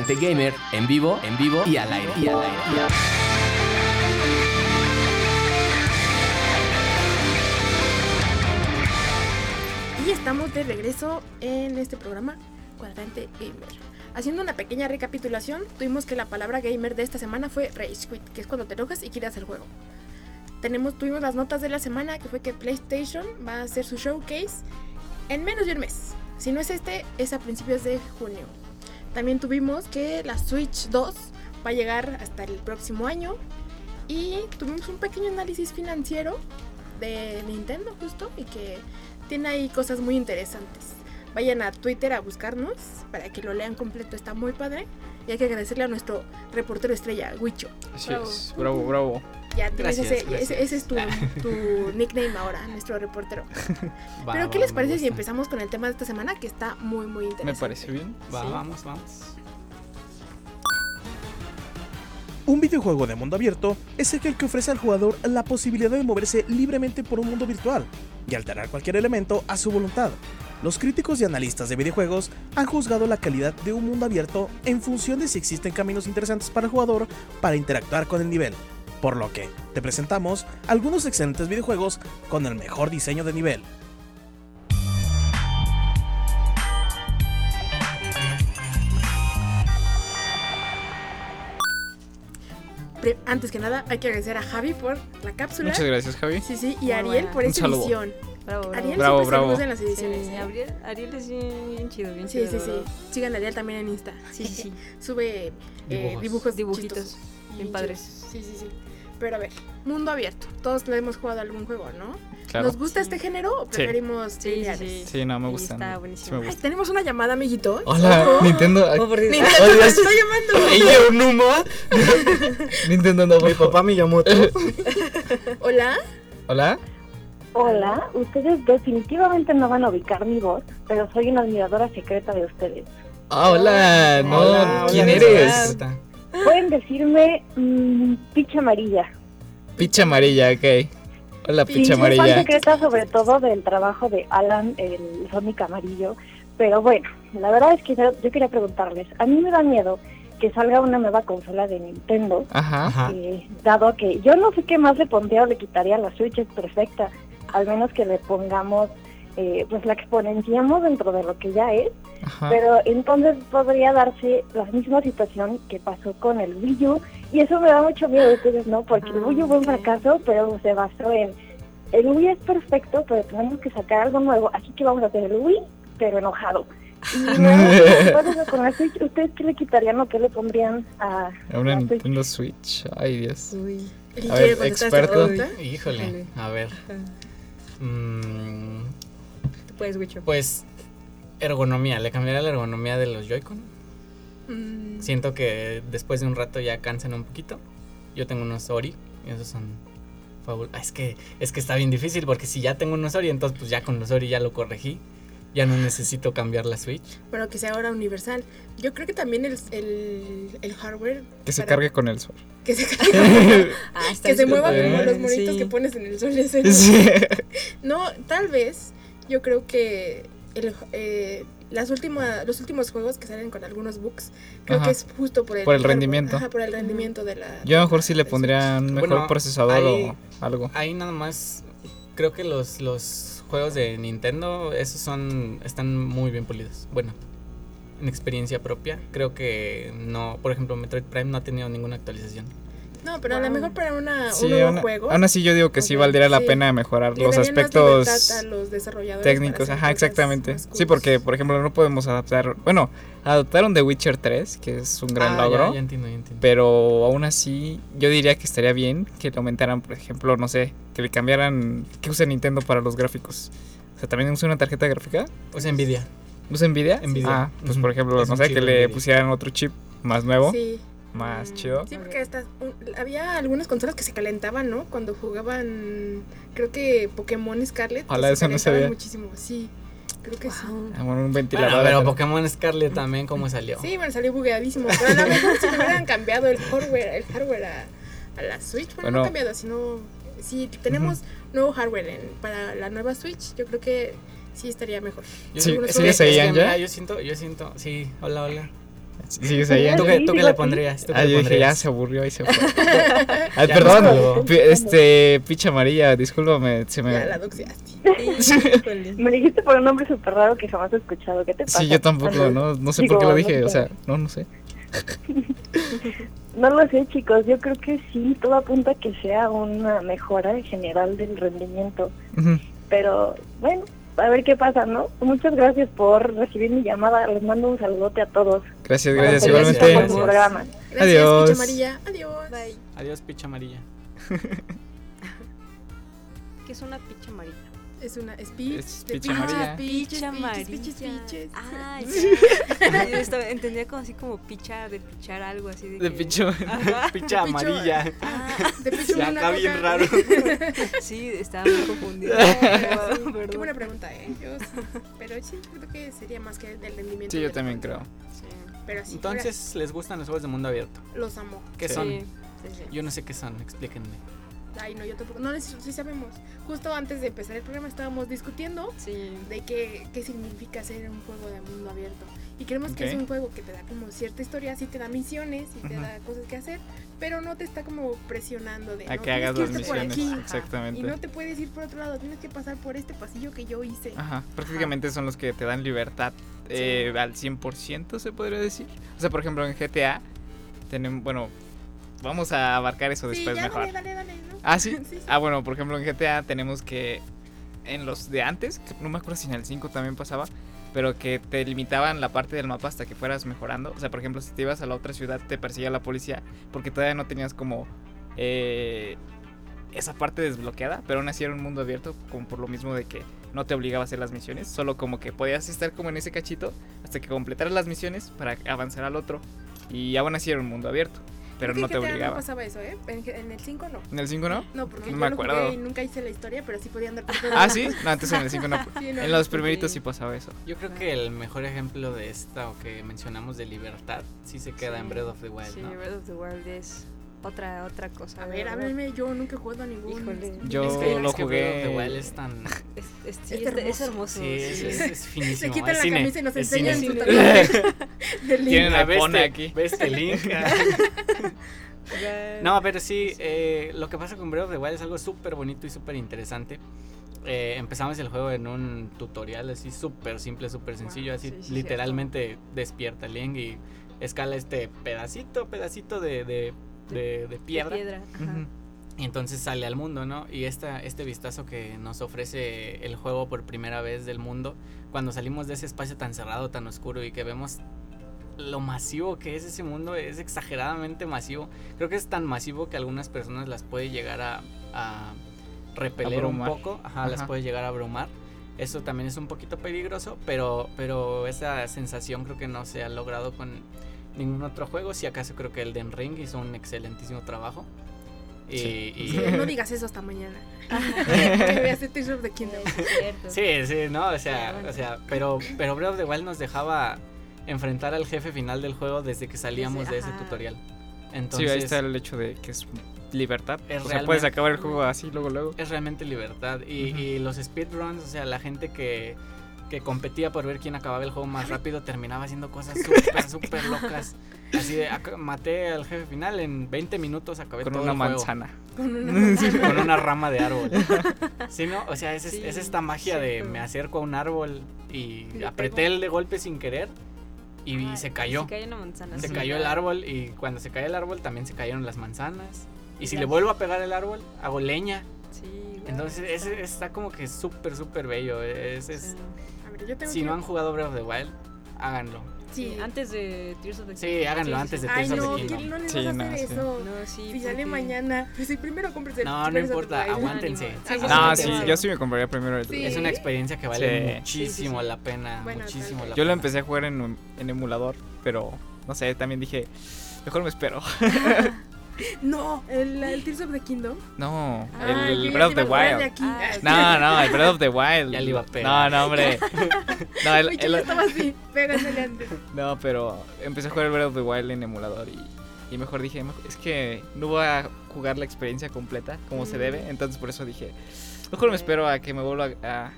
Cuadrante Gamer, en vivo, en vivo y al aire. Y al aire. y al aire. Y estamos de regreso en este programa Cuadrante Gamer. Haciendo una pequeña recapitulación, tuvimos que la palabra gamer de esta semana fue Rage Quit, que es cuando te enojas y quieres el juego. Tenemos, tuvimos las notas de la semana, que fue que PlayStation va a hacer su showcase en menos de un mes. Si no es este, es a principios de junio. También tuvimos que la Switch 2 va a llegar hasta el próximo año. Y tuvimos un pequeño análisis financiero de Nintendo justo y que tiene ahí cosas muy interesantes. Vayan a Twitter a buscarnos para que lo lean completo, está muy padre. Y hay que agradecerle a nuestro reportero estrella, Huicho. Así Bravo. es, bravo, bravo. Ya tienes Gracias, ese, gracias. ese, ese es tu, tu nickname ahora, nuestro reportero. Va, Pero ¿qué va, les parece si empezamos con el tema de esta semana que está muy muy interesante? Me parece bien. Va, Sí. vamos, vamos. Un videojuego de mundo abierto es aquel que ofrece al jugador la posibilidad de moverse libremente por un mundo virtual y alterar cualquier elemento a su voluntad. Los críticos y analistas de videojuegos han juzgado la calidad de un mundo abierto en función de si existen caminos interesantes para el jugador para interactuar con el nivel. Por lo que, te presentamos algunos excelentes videojuegos con el mejor diseño de nivel. Antes que nada, hay que agradecer a Javi por la cápsula. Muchas gracias, Javi. Sí, sí, y a Ariel por saludo. edición. Bravo, bravo. Ariel Bravo, siempre bravo. en las Sí, ediciones. Ariel, Ariel es bien, bien chido, bien Sí, chido. sí, sí. verdad. Sigan a Ariel también en Insta. Sí, sí, sí. Sube eh, Dibujos. dibujos, Dibujitos. chistosos. Bien padres. Sí, sí, sí. Pero a ver, mundo abierto. Todos lo hemos jugado a algún juego, ¿no? Claro. ¿Nos gusta Sí. este género o preferimos Sí, sí, sí. Sí, no, me gustan. Está Sí buenísimo. me Ay, tenemos una llamada, amiguito. Hola. Nintendo. Oh, por. Nintendo Ay, te Dios. está llamando. Ella un humo. Nintendo no. Mi papá Miyamoto. Hola. Hola. Hola, ustedes definitivamente no van a ubicar mi voz, pero soy una admiradora secreta de ustedes. Ah, hola. No, Hola, ¿quién hola, eres? Pueden decirme mm, picha amarilla. Picha amarilla, ok. Hola, Sí, picha Soy fan amarilla. secreta sobre todo del trabajo de Alan, el Sonic amarillo. Pero bueno, la verdad es que yo, yo quería preguntarles, a mí me da miedo que salga una nueva consola de Nintendo, Ajá. Ajá. eh, dado que yo no sé qué más le pondría o le quitaría, la Switch es perfecta, al menos que le pongamos, eh, pues la exponenciamos dentro de lo que ya es. Ajá. Pero entonces podría darse la misma situación que pasó con el Wii U y eso me da mucho miedo a ustedes, ¿no? Porque el Ah, Wii U fue un ok. fracaso, pero se basó en el Wii es perfecto, pero tenemos que sacar algo nuevo, así que vamos a hacer el Wii, pero enojado. Y eso con la Switch. ¿Ustedes qué le quitarían o qué le pondrían a Una la Switch? Nintendo Switch. Ay, Dios. Uy. ¿Quién A ver, experto. Híjole. a ver. Mm, Tú puedes, Wicho. pues ergonomía, le cambiaría la ergonomía de los Joy-Con. Mm, Siento que después de un rato ya cansan un poquito. Yo tengo unos Ori y esos son ah, es que es que está bien difícil porque si ya tengo un Osori, entonces pues ya con Osori ya lo corregí. Ya no necesito cambiar la Switch. Pero que sea ahora universal. Yo creo que también el, el, el hardware. Que se cargue con el sol. Que se cargue. Ah, que se mueva como los monitos sí. que pones en el sol. ese. Sí. No, tal vez. Yo creo que el, eh, las últimas, los últimos juegos que salen con algunos bugs, creo Ajá. que es justo por el, Por el hardware. rendimiento. Ajá, por el rendimiento de la. Yo a lo mejor sí le pondría un mejor Bueno, procesador ahí- o algo. Ahí nada más creo que los, los juegos de Nintendo, esos son están muy bien pulidos. Bueno, en experiencia propia, creo que no, por ejemplo, Metroid Prime no ha tenido ninguna actualización. No, pero a lo mejor para una, Sí, un nuevo aún, juego. aún así yo digo que sí valdría la sí. pena mejorar le los aspectos libertad a los desarrolladores técnicos. Ajá, exactamente. Sí, porque por ejemplo no podemos adaptar, bueno, adaptaron The Witcher 3, que es un gran Ah, logro. Ya, entiendo, ya entiendo. Pero aún así, yo diría que estaría bien que le aumentaran, por ejemplo, no sé, que le cambiaran. ¿Qué usa Nintendo para los gráficos? O sea, ¿también usa una tarjeta gráfica? O sea, Nvidia. ¿Usa Nvidia? Nvidia. Ah, pues por ejemplo, Es no sé, que le Nvidia. pusieran otro chip más nuevo, Sí. Más chido. Sí, porque hasta un- había algunas consolas que se calentaban, ¿no? Cuando jugaban, creo que Pokémon Scarlet. Ojalá se eso no calentaban sabía. muchísimo, sí. Creo que sí. Wow. Ah, bueno, un Bueno, ventilador. pero. Pokémon Scarlet también, ¿cómo salió? Sí, bueno, salió bugueadísimo. Pero a lo mejor si le hubieran cambiado el hardware, el hardware a, a la Switch, bueno, Bueno. no cambiado, sino si tenemos nuevo hardware en- para la nueva Switch, yo creo que sí estaría mejor. Sí, Algunos ¿sigues juegos- Es que, ahí, Anja? mira, yo siento, yo siento, sí, hola, hola. ¿Sigues ahí? Sí, ¿Tú Anja? qué, tú qué le pondrías? ¿Tú qué Ah, le yo dije, ya pondrías? se aburrió y se fue. Ay, Ya perdón, pi- este, picha amarilla, discúlpame, se me... Ya la doxiaste. Me dijiste por un nombre súper raro que jamás he escuchado. ¿Qué te pasa? Sí, yo tampoco, no, no sé Digo, por qué lo no dije, sé. o sea, no, no sé. No lo sé, chicos. Yo creo que sí, todo apunta a que sea una mejora en general del rendimiento. Ujú. Pero bueno, a ver qué pasa, ¿no? Muchas gracias por recibir mi llamada. Les mando un saludote a todos. Gracias, gracias, igualmente. por su programa. Gracias, Adiós. Picha Amarilla. Adiós. Bye. Adiós, picha amarilla. ¿Qué es una picha amarilla? Es una es peach, Es de picha peaches, amarilla. Picha amarilla. Ah, ya. Yo estaba- entendía como así como picha, de pichar algo así. De, De que- picho. Picha De picho. amarilla. Ah, De pecho Ya una acá bien raro. sí, estaba muy confundida. Sí, Perdón. Qué buena pregunta, ¿eh? Yo sí, pero sí, creo que sería más que del rendimiento. Sí, yo también creo. Sí. Pero sí, Entonces, ¿les gustan los juegos de mundo abierto? los amo. ¿Qué Sí. son? Sí, sí, sí. Yo no sé qué son, explíquenme. Ay, no, yo tampoco. No, sí sí sabemos. Justo antes de empezar el programa estábamos discutiendo Sí. de qué, qué significa ser un juego de mundo abierto. Y creemos que es un juego que te da como cierta historia, sí te da misiones y te da cosas que hacer, pero no te está como presionando de A no, que hagas las misiones. aquí. Exactamente. Y no te puedes ir por otro lado, tienes que pasar por este pasillo que yo hice. Ajá, prácticamente son los que te dan libertad eh, al 100% se podría decir. O sea, por ejemplo, en GTA tenemos, bueno, vamos a abarcar eso sí, después ya mejor. dale, dale, dale, ¿no? Ah, ¿sí? sí, sí. Ah, bueno, por ejemplo, en GTA tenemos que en los de antes, que no me acuerdo si en el 5 también pasaba, pero que te limitaban la parte del mapa hasta que fueras mejorando. O sea, por ejemplo, si te ibas a la otra ciudad, te perseguía la policía porque todavía no tenías como eh, esa parte desbloqueada, pero aún así era un mundo abierto, como por lo mismo de que no te obligaba a hacer las misiones, solo como que podías estar como en ese cachito hasta que completaras las misiones para avanzar al otro. Y aún así era un mundo abierto, pero no te obligaba. No pasaba eso, ¿eh? En, en el 5 no. ¿En el 5 no? No, porque No yo me lo acuerdo. jugué y nunca hice la historia, pero sí podía andar por todo. Ah, sí, no, antes en el 5 no. Sí, no, En los primeritos sí. sí pasaba eso. Yo creo que el mejor ejemplo de esta o que mencionamos de libertad sí se queda en Sí, Breath of the Wild, Sí, ¿no? Breath of the Wild es otra, otra cosa. A ver, háblenme, yo nunca he jugado a ningún. Híjole. Yo Es que, lo es que Breath of the jugué. Wild es tan... Es, es- sí, Es es- es hermoso. hermoso. Sí, es, sí. es, es finísimo. Se quitan la cine, camisa y nos es enseñan cine. su tatuaje. Tienen la pone ¿veste- aquí. ¿Veste Link? No, pero sí, eh, lo que pasa con Breath of the Wild es algo súper bonito y súper interesante. Eh, empezamos el juego en un tutorial así súper simple, súper sencillo, así sí, sí, literalmente despierta Link y escala este pedacito, pedacito de, de, de- de de piedra. Y entonces sale al mundo, ¿no? Y esta, este vistazo que nos ofrece el juego por primera vez del mundo, cuando salimos de ese espacio tan cerrado, tan oscuro y que vemos lo masivo que es ese mundo, es exageradamente masivo. Creo que es tan masivo que algunas personas las puede llegar a, a repeler Abrumar. un poco, ajá, las puede llegar a abrumar. Eso también es un poquito peligroso, pero, pero esa sensación creo que no se ha logrado con ningún otro juego. Si acaso creo que el Den Ring hizo un excelentísimo trabajo. Y, Sí. y- No digas eso hasta mañana. Tears of the Kingdom. Sí, sí, no, o sea, bueno. o sea, pero, pero Breath of the Wild nos dejaba enfrentar al jefe final del juego desde que salíamos Desde- de ese ajá. tutorial. Sí, Entonces, ahí está el hecho de que es libertad. Es o sea, puedes realmente- acabar el juego así, luego, luego. es realmente libertad. Y, y los speedruns, o sea, la gente que, que competía por ver quién acababa el juego más rápido terminaba haciendo cosas súper, súper locas. Así de, "Ac- maté al jefe final en 20 minutos, acabé Con todo una el juego". manzana. Con una manzana. con una rama de árbol. Sí, ¿no? O sea, es, es- Sí, es esta magia de me acerco a un árbol y Le apreté pego. el de golpe sin querer y Ay, se cayó. Se cayó una manzana. Se sí. cayó el árbol y cuando se cae el árbol también se cayeron las manzanas. Y si le vuelvo a pegar el árbol, hago leña. Sí, Entonces está- ese está como que súper, súper bello. Es, es- sí. Yo tengo si que... no han jugado Breath of the Wild, háganlo. Sí, Sí, antes de Tears of the Sí, Kingdom. háganlo sí, antes sí. de Ay, Tears of no, the ¿quién Kingdom. no les Sí, vas a no, hacer sí. eso? No, sí. Si sale porque- mañana. Sí, primero cómprese el No, no of the importa, aguántense. Ánimo. Sí, yo sí me compraría primero el. Es una experiencia que vale Sí. muchísimo Sí, sí, sí. la pena. Bueno, muchísimo la Yo lo empecé a jugar en, en emulador, pero no sé, también dije, mejor me espero. No, el, el Tears of the Kingdom. No, Ah, el Breath of the Wild. aquí. Ah, No, no, el Breath of the Wild. Ya le iba a pegar. No, no, hombre. No, el- el- estaba así, antes. no, pero empecé a jugar el Breath of the Wild en emulador y, y mejor dije, "Mejor- es que no voy a jugar la experiencia completa como se Mm. debe, entonces por eso dije, mejor me espero a que me vuelva a,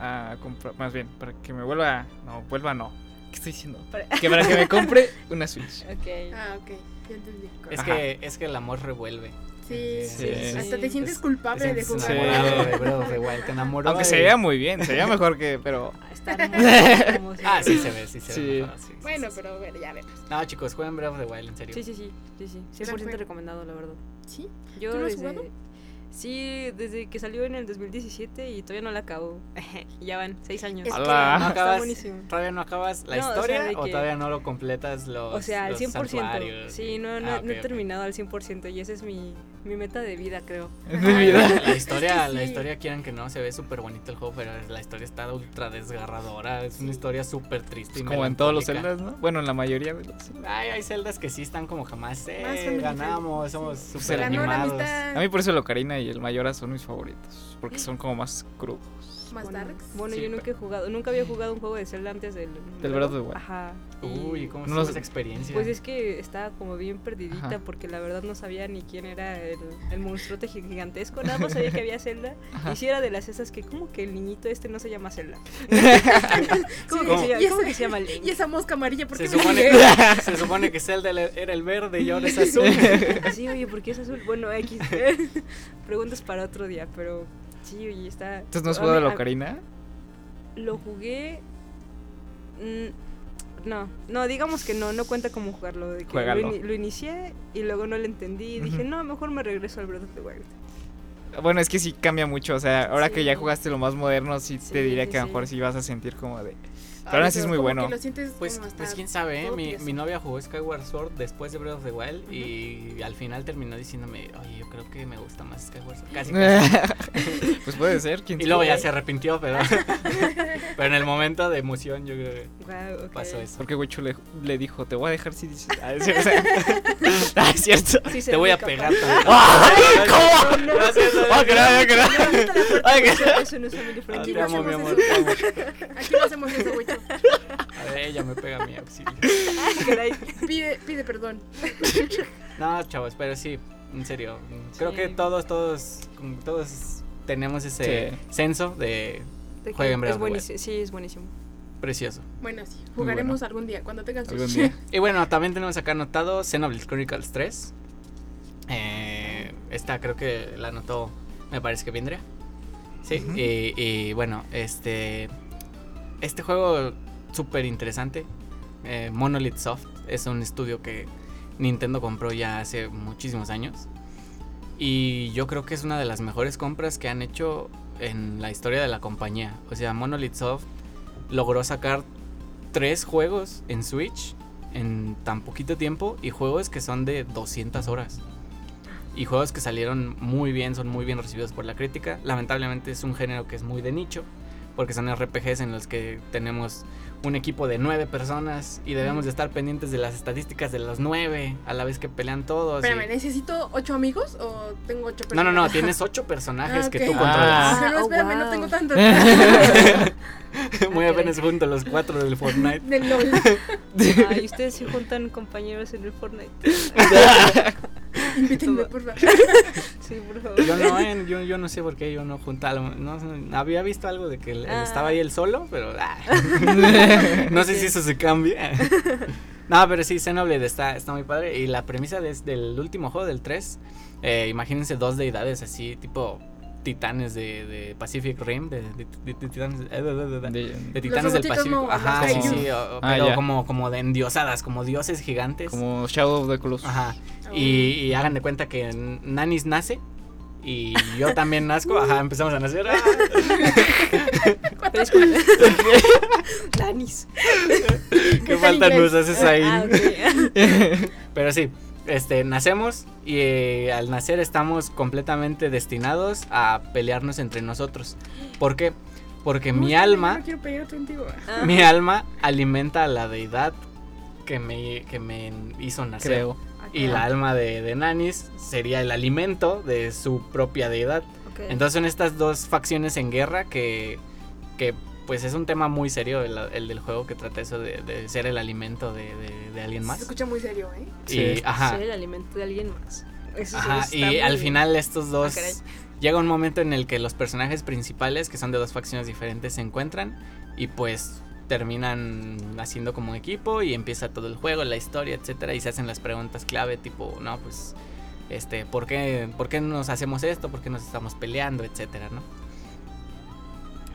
a, comprar, más bien, para que me vuelva, no, vuelva no. ¿Qué estoy diciendo? Para- Que para que me compre una Switch. Ok. Ah, ok, ya entendí. Es Ajá. que, es que el amor revuelve. Sí, Sí. sí, hasta te Sí. sientes Es- culpable Te de sientes jugar. de Breath of the Wild, te enamoró Aunque de- se veía muy bien, se veía mejor que, pero... Ah. Ah, sí se ve, sí se Sí. ve. mejor, sí, sí, Bueno, sí. pero bueno, ya vemos. No, chicos, jueguen Breath of the Wild, en serio. Sí, sí, sí. Sí, sí. ¿Sí la 100% juego? recomendado, la verdad. ¿Sí? Yo ¿Tú lo has desde- jugado? Sí, desde que salió en el 2017 y todavía no la acabo. ya van, seis años. Es que-. ¿No Está acabas, buenísimo. ¿Todavía no acabas la No, o sea, historia o que- todavía no lo completas los O sea, al los 100%. santuarios? Sí, no, no, Ah, no he terminado al 100% y esa es mi, mi meta de vida, creo. De vida. La historia, Es que la sí. historia quieran que no, se ve súper bonito el juego, pero la historia está ultra desgarradora, es una historia súper triste y Como en todos los celdas, ¿no? Bueno, en la mayoría de los... Ay, hay celdas que sí están como jamás, eh, ganamos, somos sí. súper animados. A mí por eso el Ocarina y el Mayora son mis favoritos, porque son como más crudos. Más Bueno, darks. Bueno, Sí, yo nunca he jugado, nunca había jugado un juego de Zelda antes del... Del Breath of the Wild. Ajá. Uy, ¿cómo No los- esa experiencia? Pues es que estaba como bien perdidita Ajá. porque la verdad no sabía ni quién era el, el monstruote gi- gigantesco, nada más sabía que había Zelda. Ajá. Y si era de las esas que como que el niñito este no se llama Zelda. ¿Cómo, se llama, Y cómo esa- que se llama Link? Y esa mosca amarilla, ¿por qué se supone, que, se supone que Zelda era el verde y ahora es azul. Así, oye, ¿por qué es azul? Bueno, X. Preguntas para otro día, pero sí, oye, está... ¿Entonces no has jugado a- Ocarina? Lo jugué... mm, no, no, digamos que no, no cuenta como jugarlo. De que lo, lo inicié y luego no lo entendí y dije, no, mejor me regreso al Breath of the Wild. Bueno, es que sí cambia mucho, o sea, ahora que ya jugaste lo más moderno, sí, Sí, te diría que a lo mejor sí vas a sentir como de... Pero aún así es muy bueno. que lo sientes Pues, pues quién sabe, ¿eh? mi, mi novia jugó Skyward Sword después de Breath of the Wild y al final terminó diciéndome, oye, yo creo que me gusta más Skyward Sword. Casi, casi. pues puede ser, quién Y luego ya se arrepintió, pero, pero en el momento de emoción yo creo que pasó eso. Porque Wichu le, le dijo, te voy a dejar si dices... Ah, es cierto. Ah, es cierto. Sí, Te voy a pegar también. ¿Cómo? No, no, No, sí, Ah, no, no. Ah. A ver, ella me pega mi auxilio. Caray. Pide, pide perdón. No, chavos, pero sí, en serio. Creo que todos, todos, todos tenemos ese Sí. senso de De que Jueguen Breath es of the Wild. buenísimo. Sí, es buenísimo. precioso. Bueno, sí. Jugaremos algún día, cuando tengas Algún Switch. día. Y bueno, también tenemos acá anotado Xenoblade Chronicles 3. Eh, esta creo que la anotó, me parece que vendría. Sí, Ujú. y, y bueno, este. Este juego súper interesante. eh, Monolith Soft es un estudio que Nintendo compró ya hace muchísimos años. Y yo creo que es una de las mejores compras que han hecho en la historia de la compañía. O sea, Monolith Soft logró sacar tres juegos en Switch en tan poquito tiempo y juegos que son de 200 horas. Y juegos que salieron muy bien, son muy bien recibidos por la crítica. Lamentablemente es un género que es muy de nicho, porque son RPGs en los que tenemos un equipo de nueve personas y debemos de estar pendientes de las estadísticas de los nueve a la vez que pelean todos. y- Espérame, ¿necesito ocho amigos o tengo ocho No, no, no, personas? tienes ocho personajes Ah, que tú Ah. controlas. Ah, no, Oh, espérame, no wow. tengo tanto. Muy apenas junto los cuatro del Fortnite. Del LOL. Ay, ustedes se juntan compañeros en el Fortnite. Invítenme, por favor. Sí, por favor. Yo no, eh, yo, yo no sé por qué yo no juntaba. No, sé, había visto algo de que él- Ah. estaba ahí él solo, pero ah. no sé si eso se cambia. no, pero sí, Xenoblade está, está muy padre. Y la premisa des- del último juego, del 3, eh, imagínense dos deidades así, tipo titanes de, de Pacific Rim, de, de- de- de titanes, eh, de- de- de- de- De- de titanes del robotitos Pacífico. no, Ajá, sí, sí, Ah, pero como, como de endiosadas, como dioses gigantes. como Shadow of the Colossus. Ajá. Y, y hagan de cuenta que Nanis nace y yo también nazco. Ajá, empezamos a nacer. Danis. ¿Qué falta nos haces ahí? Ah. Pero sí, este, nacemos y eh, al nacer estamos completamente destinados a pelearnos entre nosotros. ¿Por qué? Porque mi alma, No quiero pelear contigo. Ah. mi alma alimenta a la deidad que me, que me hizo nacer. Creo. Y la alma de, de Nanis sería el alimento de su propia deidad. Entonces son estas dos facciones en guerra que, que pues es un tema muy serio el, el del juego que trata eso de, de ser el alimento de, de- de alguien Se más. escucha muy serio, ¿eh? Y, Sí. ajá, Ser el alimento de alguien más. Eso sí ajá, y muy- al final estos dos... Ah, llega un momento en el que los personajes principales, que son de dos facciones diferentes, se encuentran y pues terminan haciendo como equipo y empieza todo el juego, la historia, etcétera, y se hacen las preguntas clave tipo, no, pues este, ¿por qué, ¿por qué nos hacemos esto? ¿Por qué nos estamos peleando? etcétera, ¿no?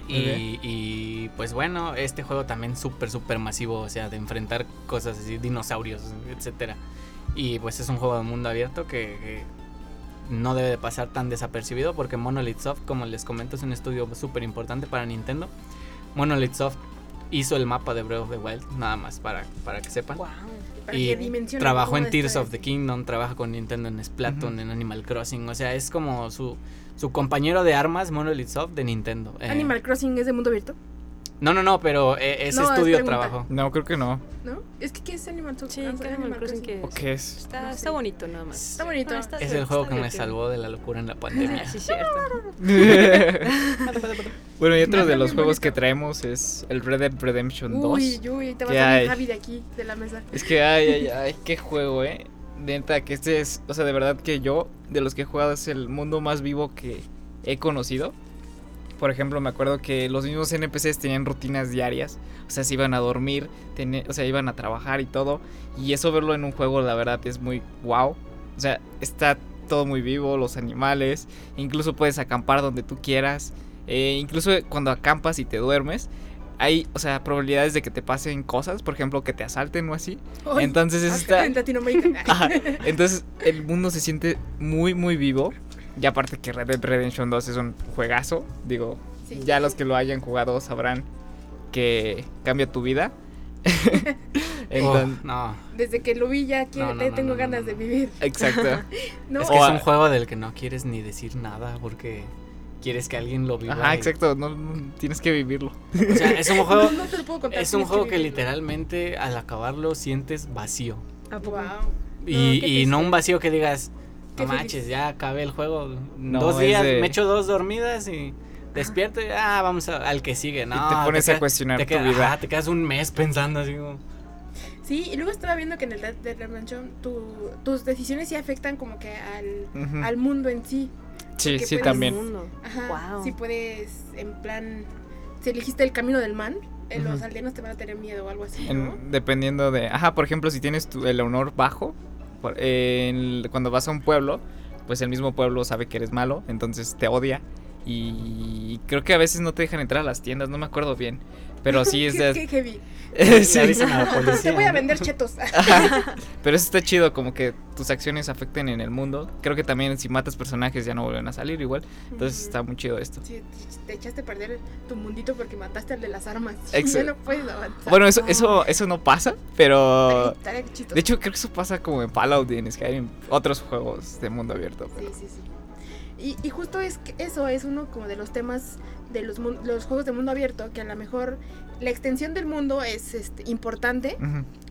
Y, y, pues bueno, este juego también súper, súper masivo, o sea, de enfrentar cosas así, dinosaurios, etcétera. Y pues es un juego de mundo abierto que, que no debe de pasar tan desapercibido porque Monolith Soft, como les comento, es un estudio súper importante para Nintendo. Monolith Soft hizo el mapa de Breath of the Wild, nada más para, para que sepan. Wow. Para Y trabajó en Tears of este. the Kingdom, trabaja con Nintendo en Splatoon, en Animal Crossing, o sea, es como su, su compañero de armas, Monolith Soft, de Nintendo. Eh, Animal Crossing es de mundo abierto, No, no, no, pero eh, ese No, es estudio pregunta. trabajó. No, creo que no. ¿no? Es que ¿qué es Animal, Sí, Animal, ¿qué Animal Crossing que ¿O es? qué es? Está, No está bonito nada más. Está bonito. Ah, está- Es el juego que me salvó de la locura en la pandemia. Ah, sí, cierto. bueno, y otro de los juegos que bonito. traemos es el Red Dead Redemption 2. Uy, uy, te vas ¿Qué a salir Javi de aquí, de la mesa. Es que, ay, ay, ay, qué juego, eh. Neta, que este es, o sea, de verdad que yo, de los que he jugado, es el mundo más vivo que he conocido. Por ejemplo, me acuerdo que los mismos NPCs tenían rutinas diarias. O sea, se iban a dormir, teni- o sea, iban a trabajar y todo. Y eso verlo en un juego, la verdad, es muy wow. O sea, está todo muy vivo, los animales. Incluso puedes acampar donde tú quieras. eh, incluso cuando acampas y te duermes, hay, o sea, probabilidades de que te pasen cosas. Por ejemplo, que te asalten o así. Ay, Entonces hasta está... En Latinoamérica. Ajá, Entonces el mundo se siente muy, muy vivo. Y aparte que Red Dead Redemption 2 es un juegazo. Digo, Sí. ya los que lo hayan jugado sabrán que cambia tu vida. Entonces, Oh, no, Desde que lo vi ya quiero- No, no, te- no, tengo no, no, ganas no. de vivir. exacto. No, es que O es a- un juego del que no quieres ni decir nada porque quieres que alguien lo viva. Ajá, y- exacto. No, no, tienes que vivirlo. O sea, es un juego, no, no te lo puedo contar. es un juego que literalmente al acabarlo sientes vacío. ¿A poco? Wow. Y, y no un vacío que digas, no manches, ya acabé el juego. No, dos días, de- me echo dos dormidas y despierto y ah, vamos a- al que sigue. No, y te pones a quedas- cuestionar te tu quedas- vida. ajá, te quedas un mes pensando así como... Sí, y luego estaba viendo que en el Red Dead Redemption tu, tus decisiones sí afectan como que al, al mundo en sí. Sí, sí, también. Mundo. Ajá. Wow. Si puedes, en plan, si elegiste el camino del mal, eh, los aldeanos te van a tener miedo o algo así, ¿no? En- dependiendo de. Ajá, por ejemplo, si tienes tu- el honor bajo, por- en- cuando vas a un pueblo, pues el mismo pueblo sabe que eres malo, entonces te odia. Y creo que a veces no te dejan entrar a las tiendas, no me acuerdo bien. Pero sí es Qué- de. qué heavy. sí. La Te voy a vender chetos. Ajá. Pero eso está chido, como que tus acciones afecten en el mundo. Creo que también si matas personajes ya no vuelven a salir igual. Entonces está muy chido esto. Sí, te- te echaste a perder tu mundito porque mataste al de las armas. Ya no puedes avanzar. Bueno, eso, eso, eso no pasa, pero. Estaría- estaría chistoso. De hecho, creo que eso pasa como en Fallout y en Skyrim, otros juegos de mundo abierto. Sí, sí, sí. Y, y justo es que eso es uno como de los temas de los, los juegos de mundo abierto, que a lo mejor la extensión del mundo es este, importante,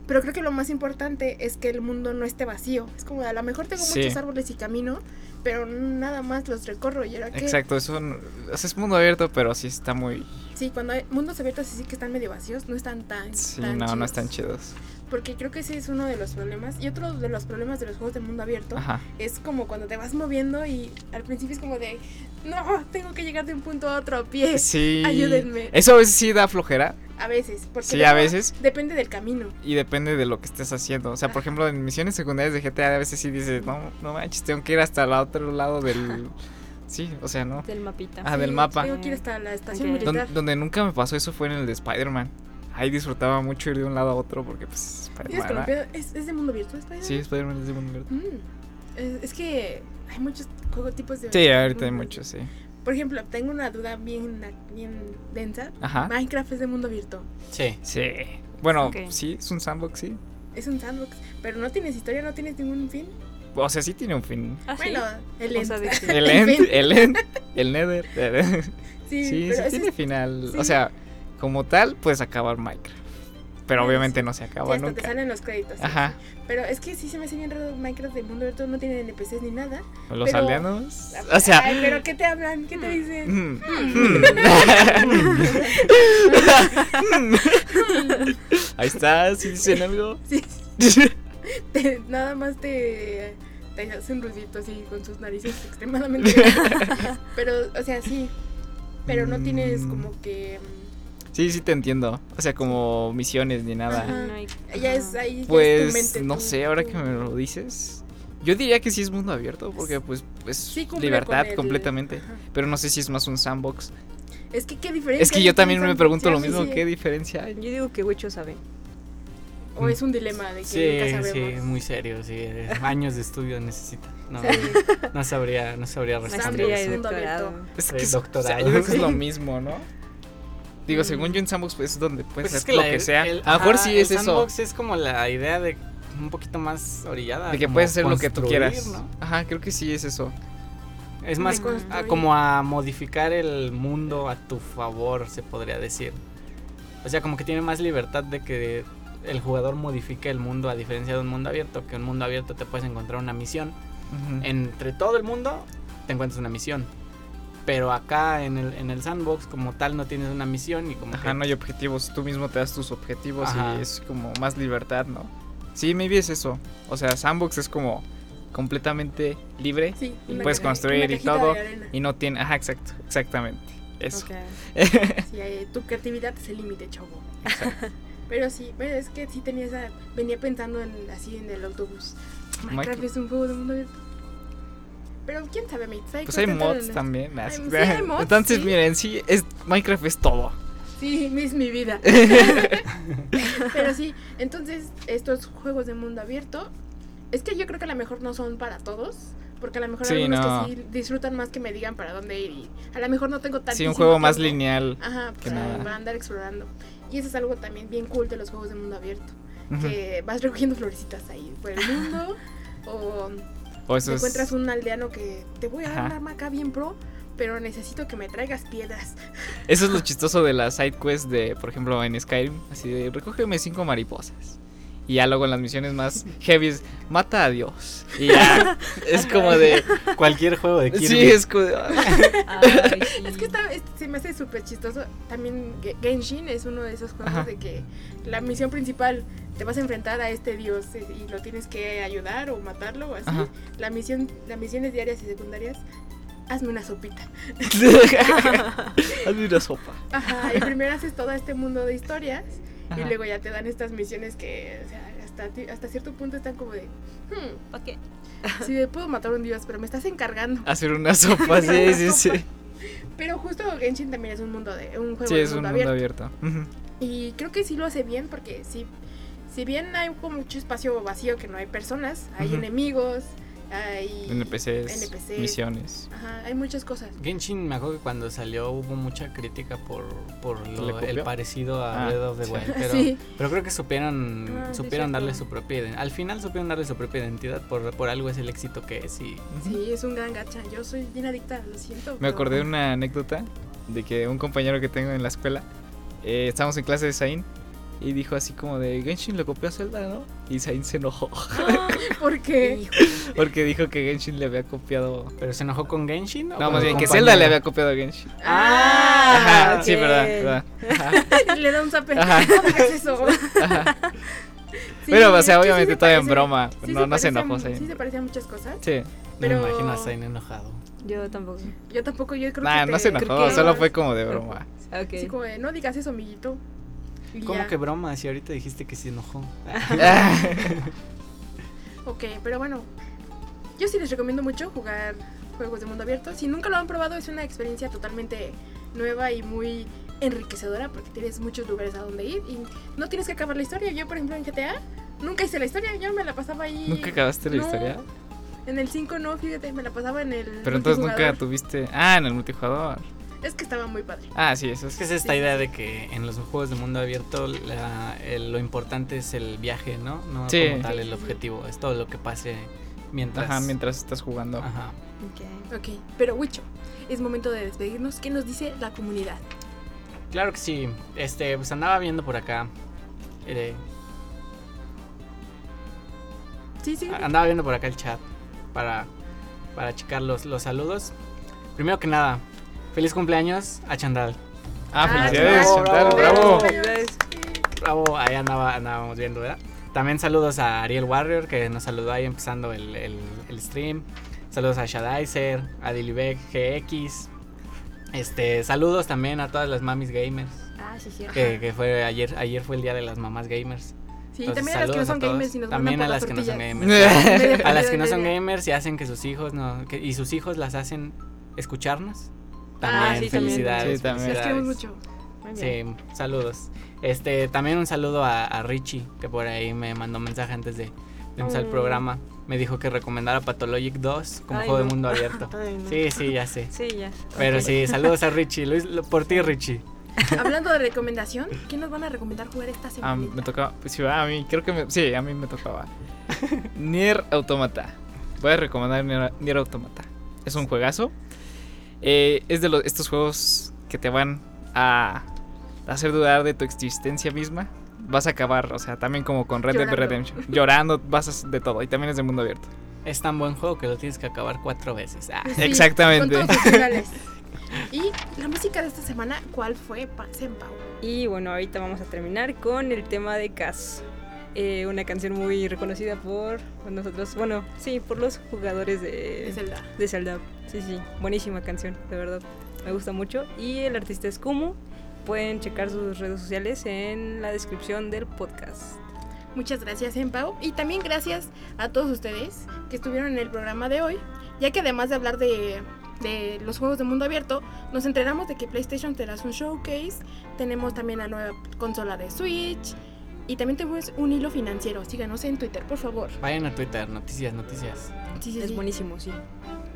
pero creo que lo más importante es que el mundo no esté vacío. Es como a lo mejor tengo Sí. muchos árboles y camino, pero nada más los recorro y ahora que Exacto, eso no- es mundo abierto, pero sí está muy... sí, cuando hay mundos abiertos sí que están medio vacíos, no están tan Sí, tan no, no están chidos. Porque creo que ese es uno de los problemas y otro de los problemas de los juegos de mundo abierto Ajá. es como cuando te vas moviendo y al principio es como de no, tengo que llegar de un punto a otro a pie. Sí. Ayúdenme. Eso a veces sí da flojera A veces, porque Sí, a veces. depende del camino. y depende de lo que estés haciendo. O sea, por ejemplo, en misiones secundarias de GTA a veces sí dices, no, no manches, tengo que ir hasta el otro lado del... Sí, o sea, ¿no? Del mapita. Ah, del mapa. Tengo que ir hasta la estación Ok. militar. Don- donde nunca me pasó eso fue en el de Spider-Man. Ahí disfrutaba mucho ir de un lado a otro porque pues Spider-Man. romper- es, es de mundo abierto, ¿es Sí, Spider-Man es de mundo abierto. Mm, Es, es que hay muchos juegos tipos de. Sí, ahorita hay muchos, sí. Por ejemplo, tengo una duda bien, bien densa. Ajá. Minecraft es de mundo abierto. Sí. Sí. Bueno, sí, es un sandbox, sí. Es un sandbox, pero no tienes historia, no tienes ningún fin. O sea, sí tiene un fin. Ah, sí. Bueno, el O end. sea, El El end, el end, el nether. Sí, Sí, sí, pero ese tiene es- final. sí. O sea, como tal, puedes acabar Minecraft. Pero Bueno, obviamente sí. no se sí, acaba te nunca. salen los créditos. sí, Ajá. sí. Pero es que sí se me hace bien raro Minecraft de mundo abierto, no tiene NPCs ni nada. Los pero- aldeanos. O sea. Ay, pero ¿qué te hablan? ¿Qué te dicen? mm, mm. Ahí está, si dicen algo. Sí. Te- nada más te, te hacen ruiditos así con sus narices extremadamente. Pero, o sea, sí. Pero no tienes Mm. como que. Sí, sí te entiendo. O sea, como misiones ni nada. Ajá. No hay- Ya es ajá. ahí. ya es tu Pues mente, no sé, ahora que me lo dices. Yo diría que sí es mundo abierto, porque pues es Sí, libertad el- completamente. ajá. Pero no sé si es más un sandbox. Es que qué diferencia. Es que yo también me pregunto lo mismo, sí, ¿qué diferencia hay? Yo digo que Wicho sabe. O es un dilema de que Sí, nunca sí, sabemos. muy serio, sí. Años de estudio necesita. No, Sí. no sabría, no sabría responder. Es mundo doctorado. abierto. Es Sí, que es, doctorado. o sea, yo creo que es Sí. lo mismo, ¿no? Digo, Mm. según yo en sandbox pues es donde puedes Pues es hacer lo la- que sea. el- a lo mejor sí es el eso. sandbox es como la idea de un poquito más orillada. De que puedes hacer lo que tú quieras. ¿no? Ajá, creo que sí es eso. Es más a- como a modificar el mundo a tu favor, se podría decir. O sea, como que tiene más libertad de que el jugador modifique el mundo a diferencia de un mundo abierto, que un mundo abierto te puedes encontrar una misión. Entre todo el mundo te encuentras una misión. Pero acá en el, en el sandbox como tal no tienes una misión y como Ajá, que no hay objetivos. Tú mismo te das tus objetivos Ajá. y es como más libertad, ¿no? Sí, maybe es eso. O sea, sandbox es como completamente libre Sí, Y puedes caja- construir y todo, y no tiene... Ajá, exacto, exactamente. Eso. Ok. Sí, eh, tu creatividad es el límite, chavo. Pero sí, bueno, es que sí tenía esa. Venía pensando en así en el autobús. Minecraft Minecraft. es un juego de mundo abierto. Pero quién sabe, mates. Pues hay mods también. Ay, así- sí, hay mods, Entonces, sí. miren, sí, es, Minecraft es todo. Sí, es mi vida. Pero sí, entonces estos juegos de mundo abierto, es que yo creo que a lo mejor no son para todos. Porque a lo mejor Sí, hay algunos no. que sí disfrutan más que me digan para dónde ir. Y a lo mejor no tengo tanto. Sí, un juego más lineal. Ajá, que para, nada. para andar explorando. Y eso es algo también bien cool de los juegos de mundo abierto. Ujú. Que vas recogiendo florecitas ahí por el mundo. o O eso te es... encuentras un aldeano que te voy a dar un arma acá bien pro. Pero necesito que me traigas piedras. Eso es lo chistoso de las side quests de, por ejemplo, en Skyrim. Así de, recógeme cinco mariposas. Y ya luego en las misiones más heavy es, mata a Dios. Y ya, es como de... cualquier juego de Kirby. Sí, es como de... Ay, sí. Es que está, es- se me hace súper chistoso. También Ge- Genshin es uno de esos juegos Ajá. de que la misión principal te vas a enfrentar a este dios y lo tienes que ayudar o matarlo o así. Ajá. La misión, las misiones diarias y secundarias, hazme una sopita. Hazme una sopa. Ajá, y primero haces todo este mundo de historias y luego ya te dan estas misiones que, o sea, hasta, ti- hasta cierto punto están como de, hmm, ¿Pa' qué? sí, puedo matar a un dios, pero me estás encargando. Hacer una sopa, sí, sí, sí. Pero justo Genshin también es un mundo de un juego Sí, de es un mundo mundo abierto. abierto. Y creo que sí lo hace bien porque sí, si bien hay como mucho espacio vacío que no hay personas, hay enemigos, hay NPCs, NPCs. misiones. Ajá, hay muchas cosas. Genshin, me acuerdo que cuando salió hubo mucha crítica por, por el parecido a Ah, Breath of the sí. Wild. Pero, Sí. pero creo que supieron, Ah, supieron darle su propia identidad. Al final supieron darle su propia identidad. Por, por algo es el éxito que es. Y Sí, es un gran gacha. Yo soy bien adicta, lo siento. Me pero- acordé de una anécdota de que un compañero que tengo en la escuela, eh, estábamos en clase de Zain y dijo así como de Genshin le copió a Zelda, ¿no? Y Zain se enojó ¿Por qué? porque dijo que Genshin le había copiado. ¿Pero se enojó con Genshin? o No, más bien que? Zelda le había copiado a Genshin. Ah, Ajá, sí, verdad, verdad. Ajá, Le da un zape. Ajá. No eso. ajá. Sí, Pero, o sea, sí obviamente se todavía en broma. sí no, no se enojó Zain. Sí, se parecen muchas cosas. Sí. No pero- me imagino a Zayn enojado. Yo tampoco. Yo tampoco, yo creo Nah, que. no te- se enojó, que- solo fue como de broma. Ok. Sí, como de, no digas eso, amiguito. ¿Cómo ya. que broma? Si ahorita dijiste que se enojó. Ok, pero bueno. Yo sí les recomiendo mucho jugar juegos de mundo abierto. Si nunca lo han probado, es una experiencia totalmente nueva y muy enriquecedora porque tienes muchos lugares a donde ir y no tienes que acabar la historia. Yo, por ejemplo, en GTA nunca hice la historia, yo me la pasaba ahí. ¿Nunca acabaste la No, historia? En el 5 no, fíjate, me la pasaba en el. Pero entonces nunca tuviste. Ah, en el multijugador. Es que estaba muy padre. Ah, sí, eso Es es. que es esta idea de que en los juegos de mundo abierto la- el- lo importante es el viaje, ¿no? No Sí. como tal el objetivo. Es todo lo que pase mientras. Ajá, mientras estás jugando. Ajá. Ok. Ok, pero Wicho, es momento de despedirnos. ¿Qué nos dice la comunidad? Claro que sí. Este, pues andaba viendo por acá. eh, Sí, sí. andaba viendo por acá el chat para, para checar los, los saludos. Primero que nada, feliz cumpleaños a Chandal. Ah, Ah, felicidades, bravo, Chantal, bravo. bravo. Ahí andaba, andábamos viendo, ¿verdad? También saludos a Ariel Warrior que nos saludó ahí empezando el, el- el stream. Saludos a Shadizer, a Dilibek GX. Este, saludos también a todas las mamis gamers. Ah, sí, cierto. Que, que fue ayer, ayer fue el día de las mamás gamers. Sí, Entonces, también a las que no son gamers y nos También mandan a las que no son tortillas. gamers. A las que no son gamers y hacen que sus hijos no que- y sus hijos las hacen escucharnos. Ah, También sí, también. felicidades. Sí, también. Queremos felicidades. mucho. Muy bien. Sí, saludos. Este, también un saludo a, a Richie, que por ahí me mandó mensaje antes de, de empezar el Oh. programa. Me dijo que recomendara Pathologic 2 como Ay, juego de mundo abierto. Ay, no. Sí, sí, ya sé. Sí, ya. Pero sí, saludos a Richie. Luis, lo- por ti, Richie. Hablando de recomendación, ¿qué nos van a recomendar jugar esta Ah, semana? me tocaba. pues, sí, a mí, creo que me, sí, a mí me tocaba. Nier Automata. Voy a recomendar Nier, Nier Automata. Es un juegazo. Eh, es de los, estos juegos que te van a hacer dudar de tu existencia misma. Vas a acabar, o sea, también como con Red Dead. Redemption. Llorando, vas a- de todo. Y también es de mundo abierto. Es tan buen juego que lo tienes que acabar cuatro veces. Ah, Sí, Exactamente. Con todos los finales. Y la música de esta semana, ¿cuál fue? Pasen, Pau. Y bueno, ahorita vamos a terminar con el tema de Cass. Eh, una canción muy reconocida por nosotros, bueno, sí, por los jugadores de, De Zelda. de Zelda. Sí, sí, buenísima canción, de verdad. Me gusta mucho. Y el artista es Kumu. Pueden checar sus redes sociales en la descripción del podcast. Muchas gracias, Pau. Y también gracias a todos ustedes que estuvieron en el programa de hoy, ya que además de hablar de, de los juegos de mundo abierto, nos enteramos de que PlayStation tendrá un showcase, tenemos también la nueva consola de Switch y también tenemos un hilo financiero. Síganos en Twitter, por favor. Vayan a Twitter, noticias, noticias. Sí, sí, Es sí. buenísimo, sí.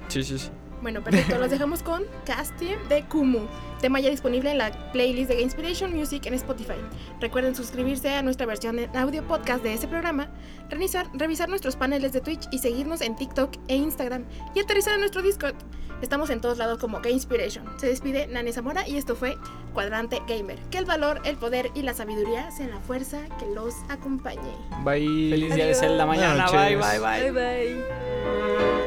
Sí, sí, sí. Bueno, perfecto. Los dejamos con Casting de Kumu. Tema ya disponible en la playlist de Inspiration Music en Spotify. Recuerden suscribirse a nuestra versión en audio podcast de este programa, revisar, revisar nuestros paneles de Twitch y seguirnos en TikTok e Instagram y aterrizar en nuestro Discord. Estamos en todos lados como Game Inspiration. Se despide Nani Zamora y esto fue Cuadrante Gamer. Que el valor, el poder y la sabiduría sean la fuerza que los acompañe. Bye. Feliz día de Adiós. Zelda mañana. Bye, bye. Bye bye. Bye.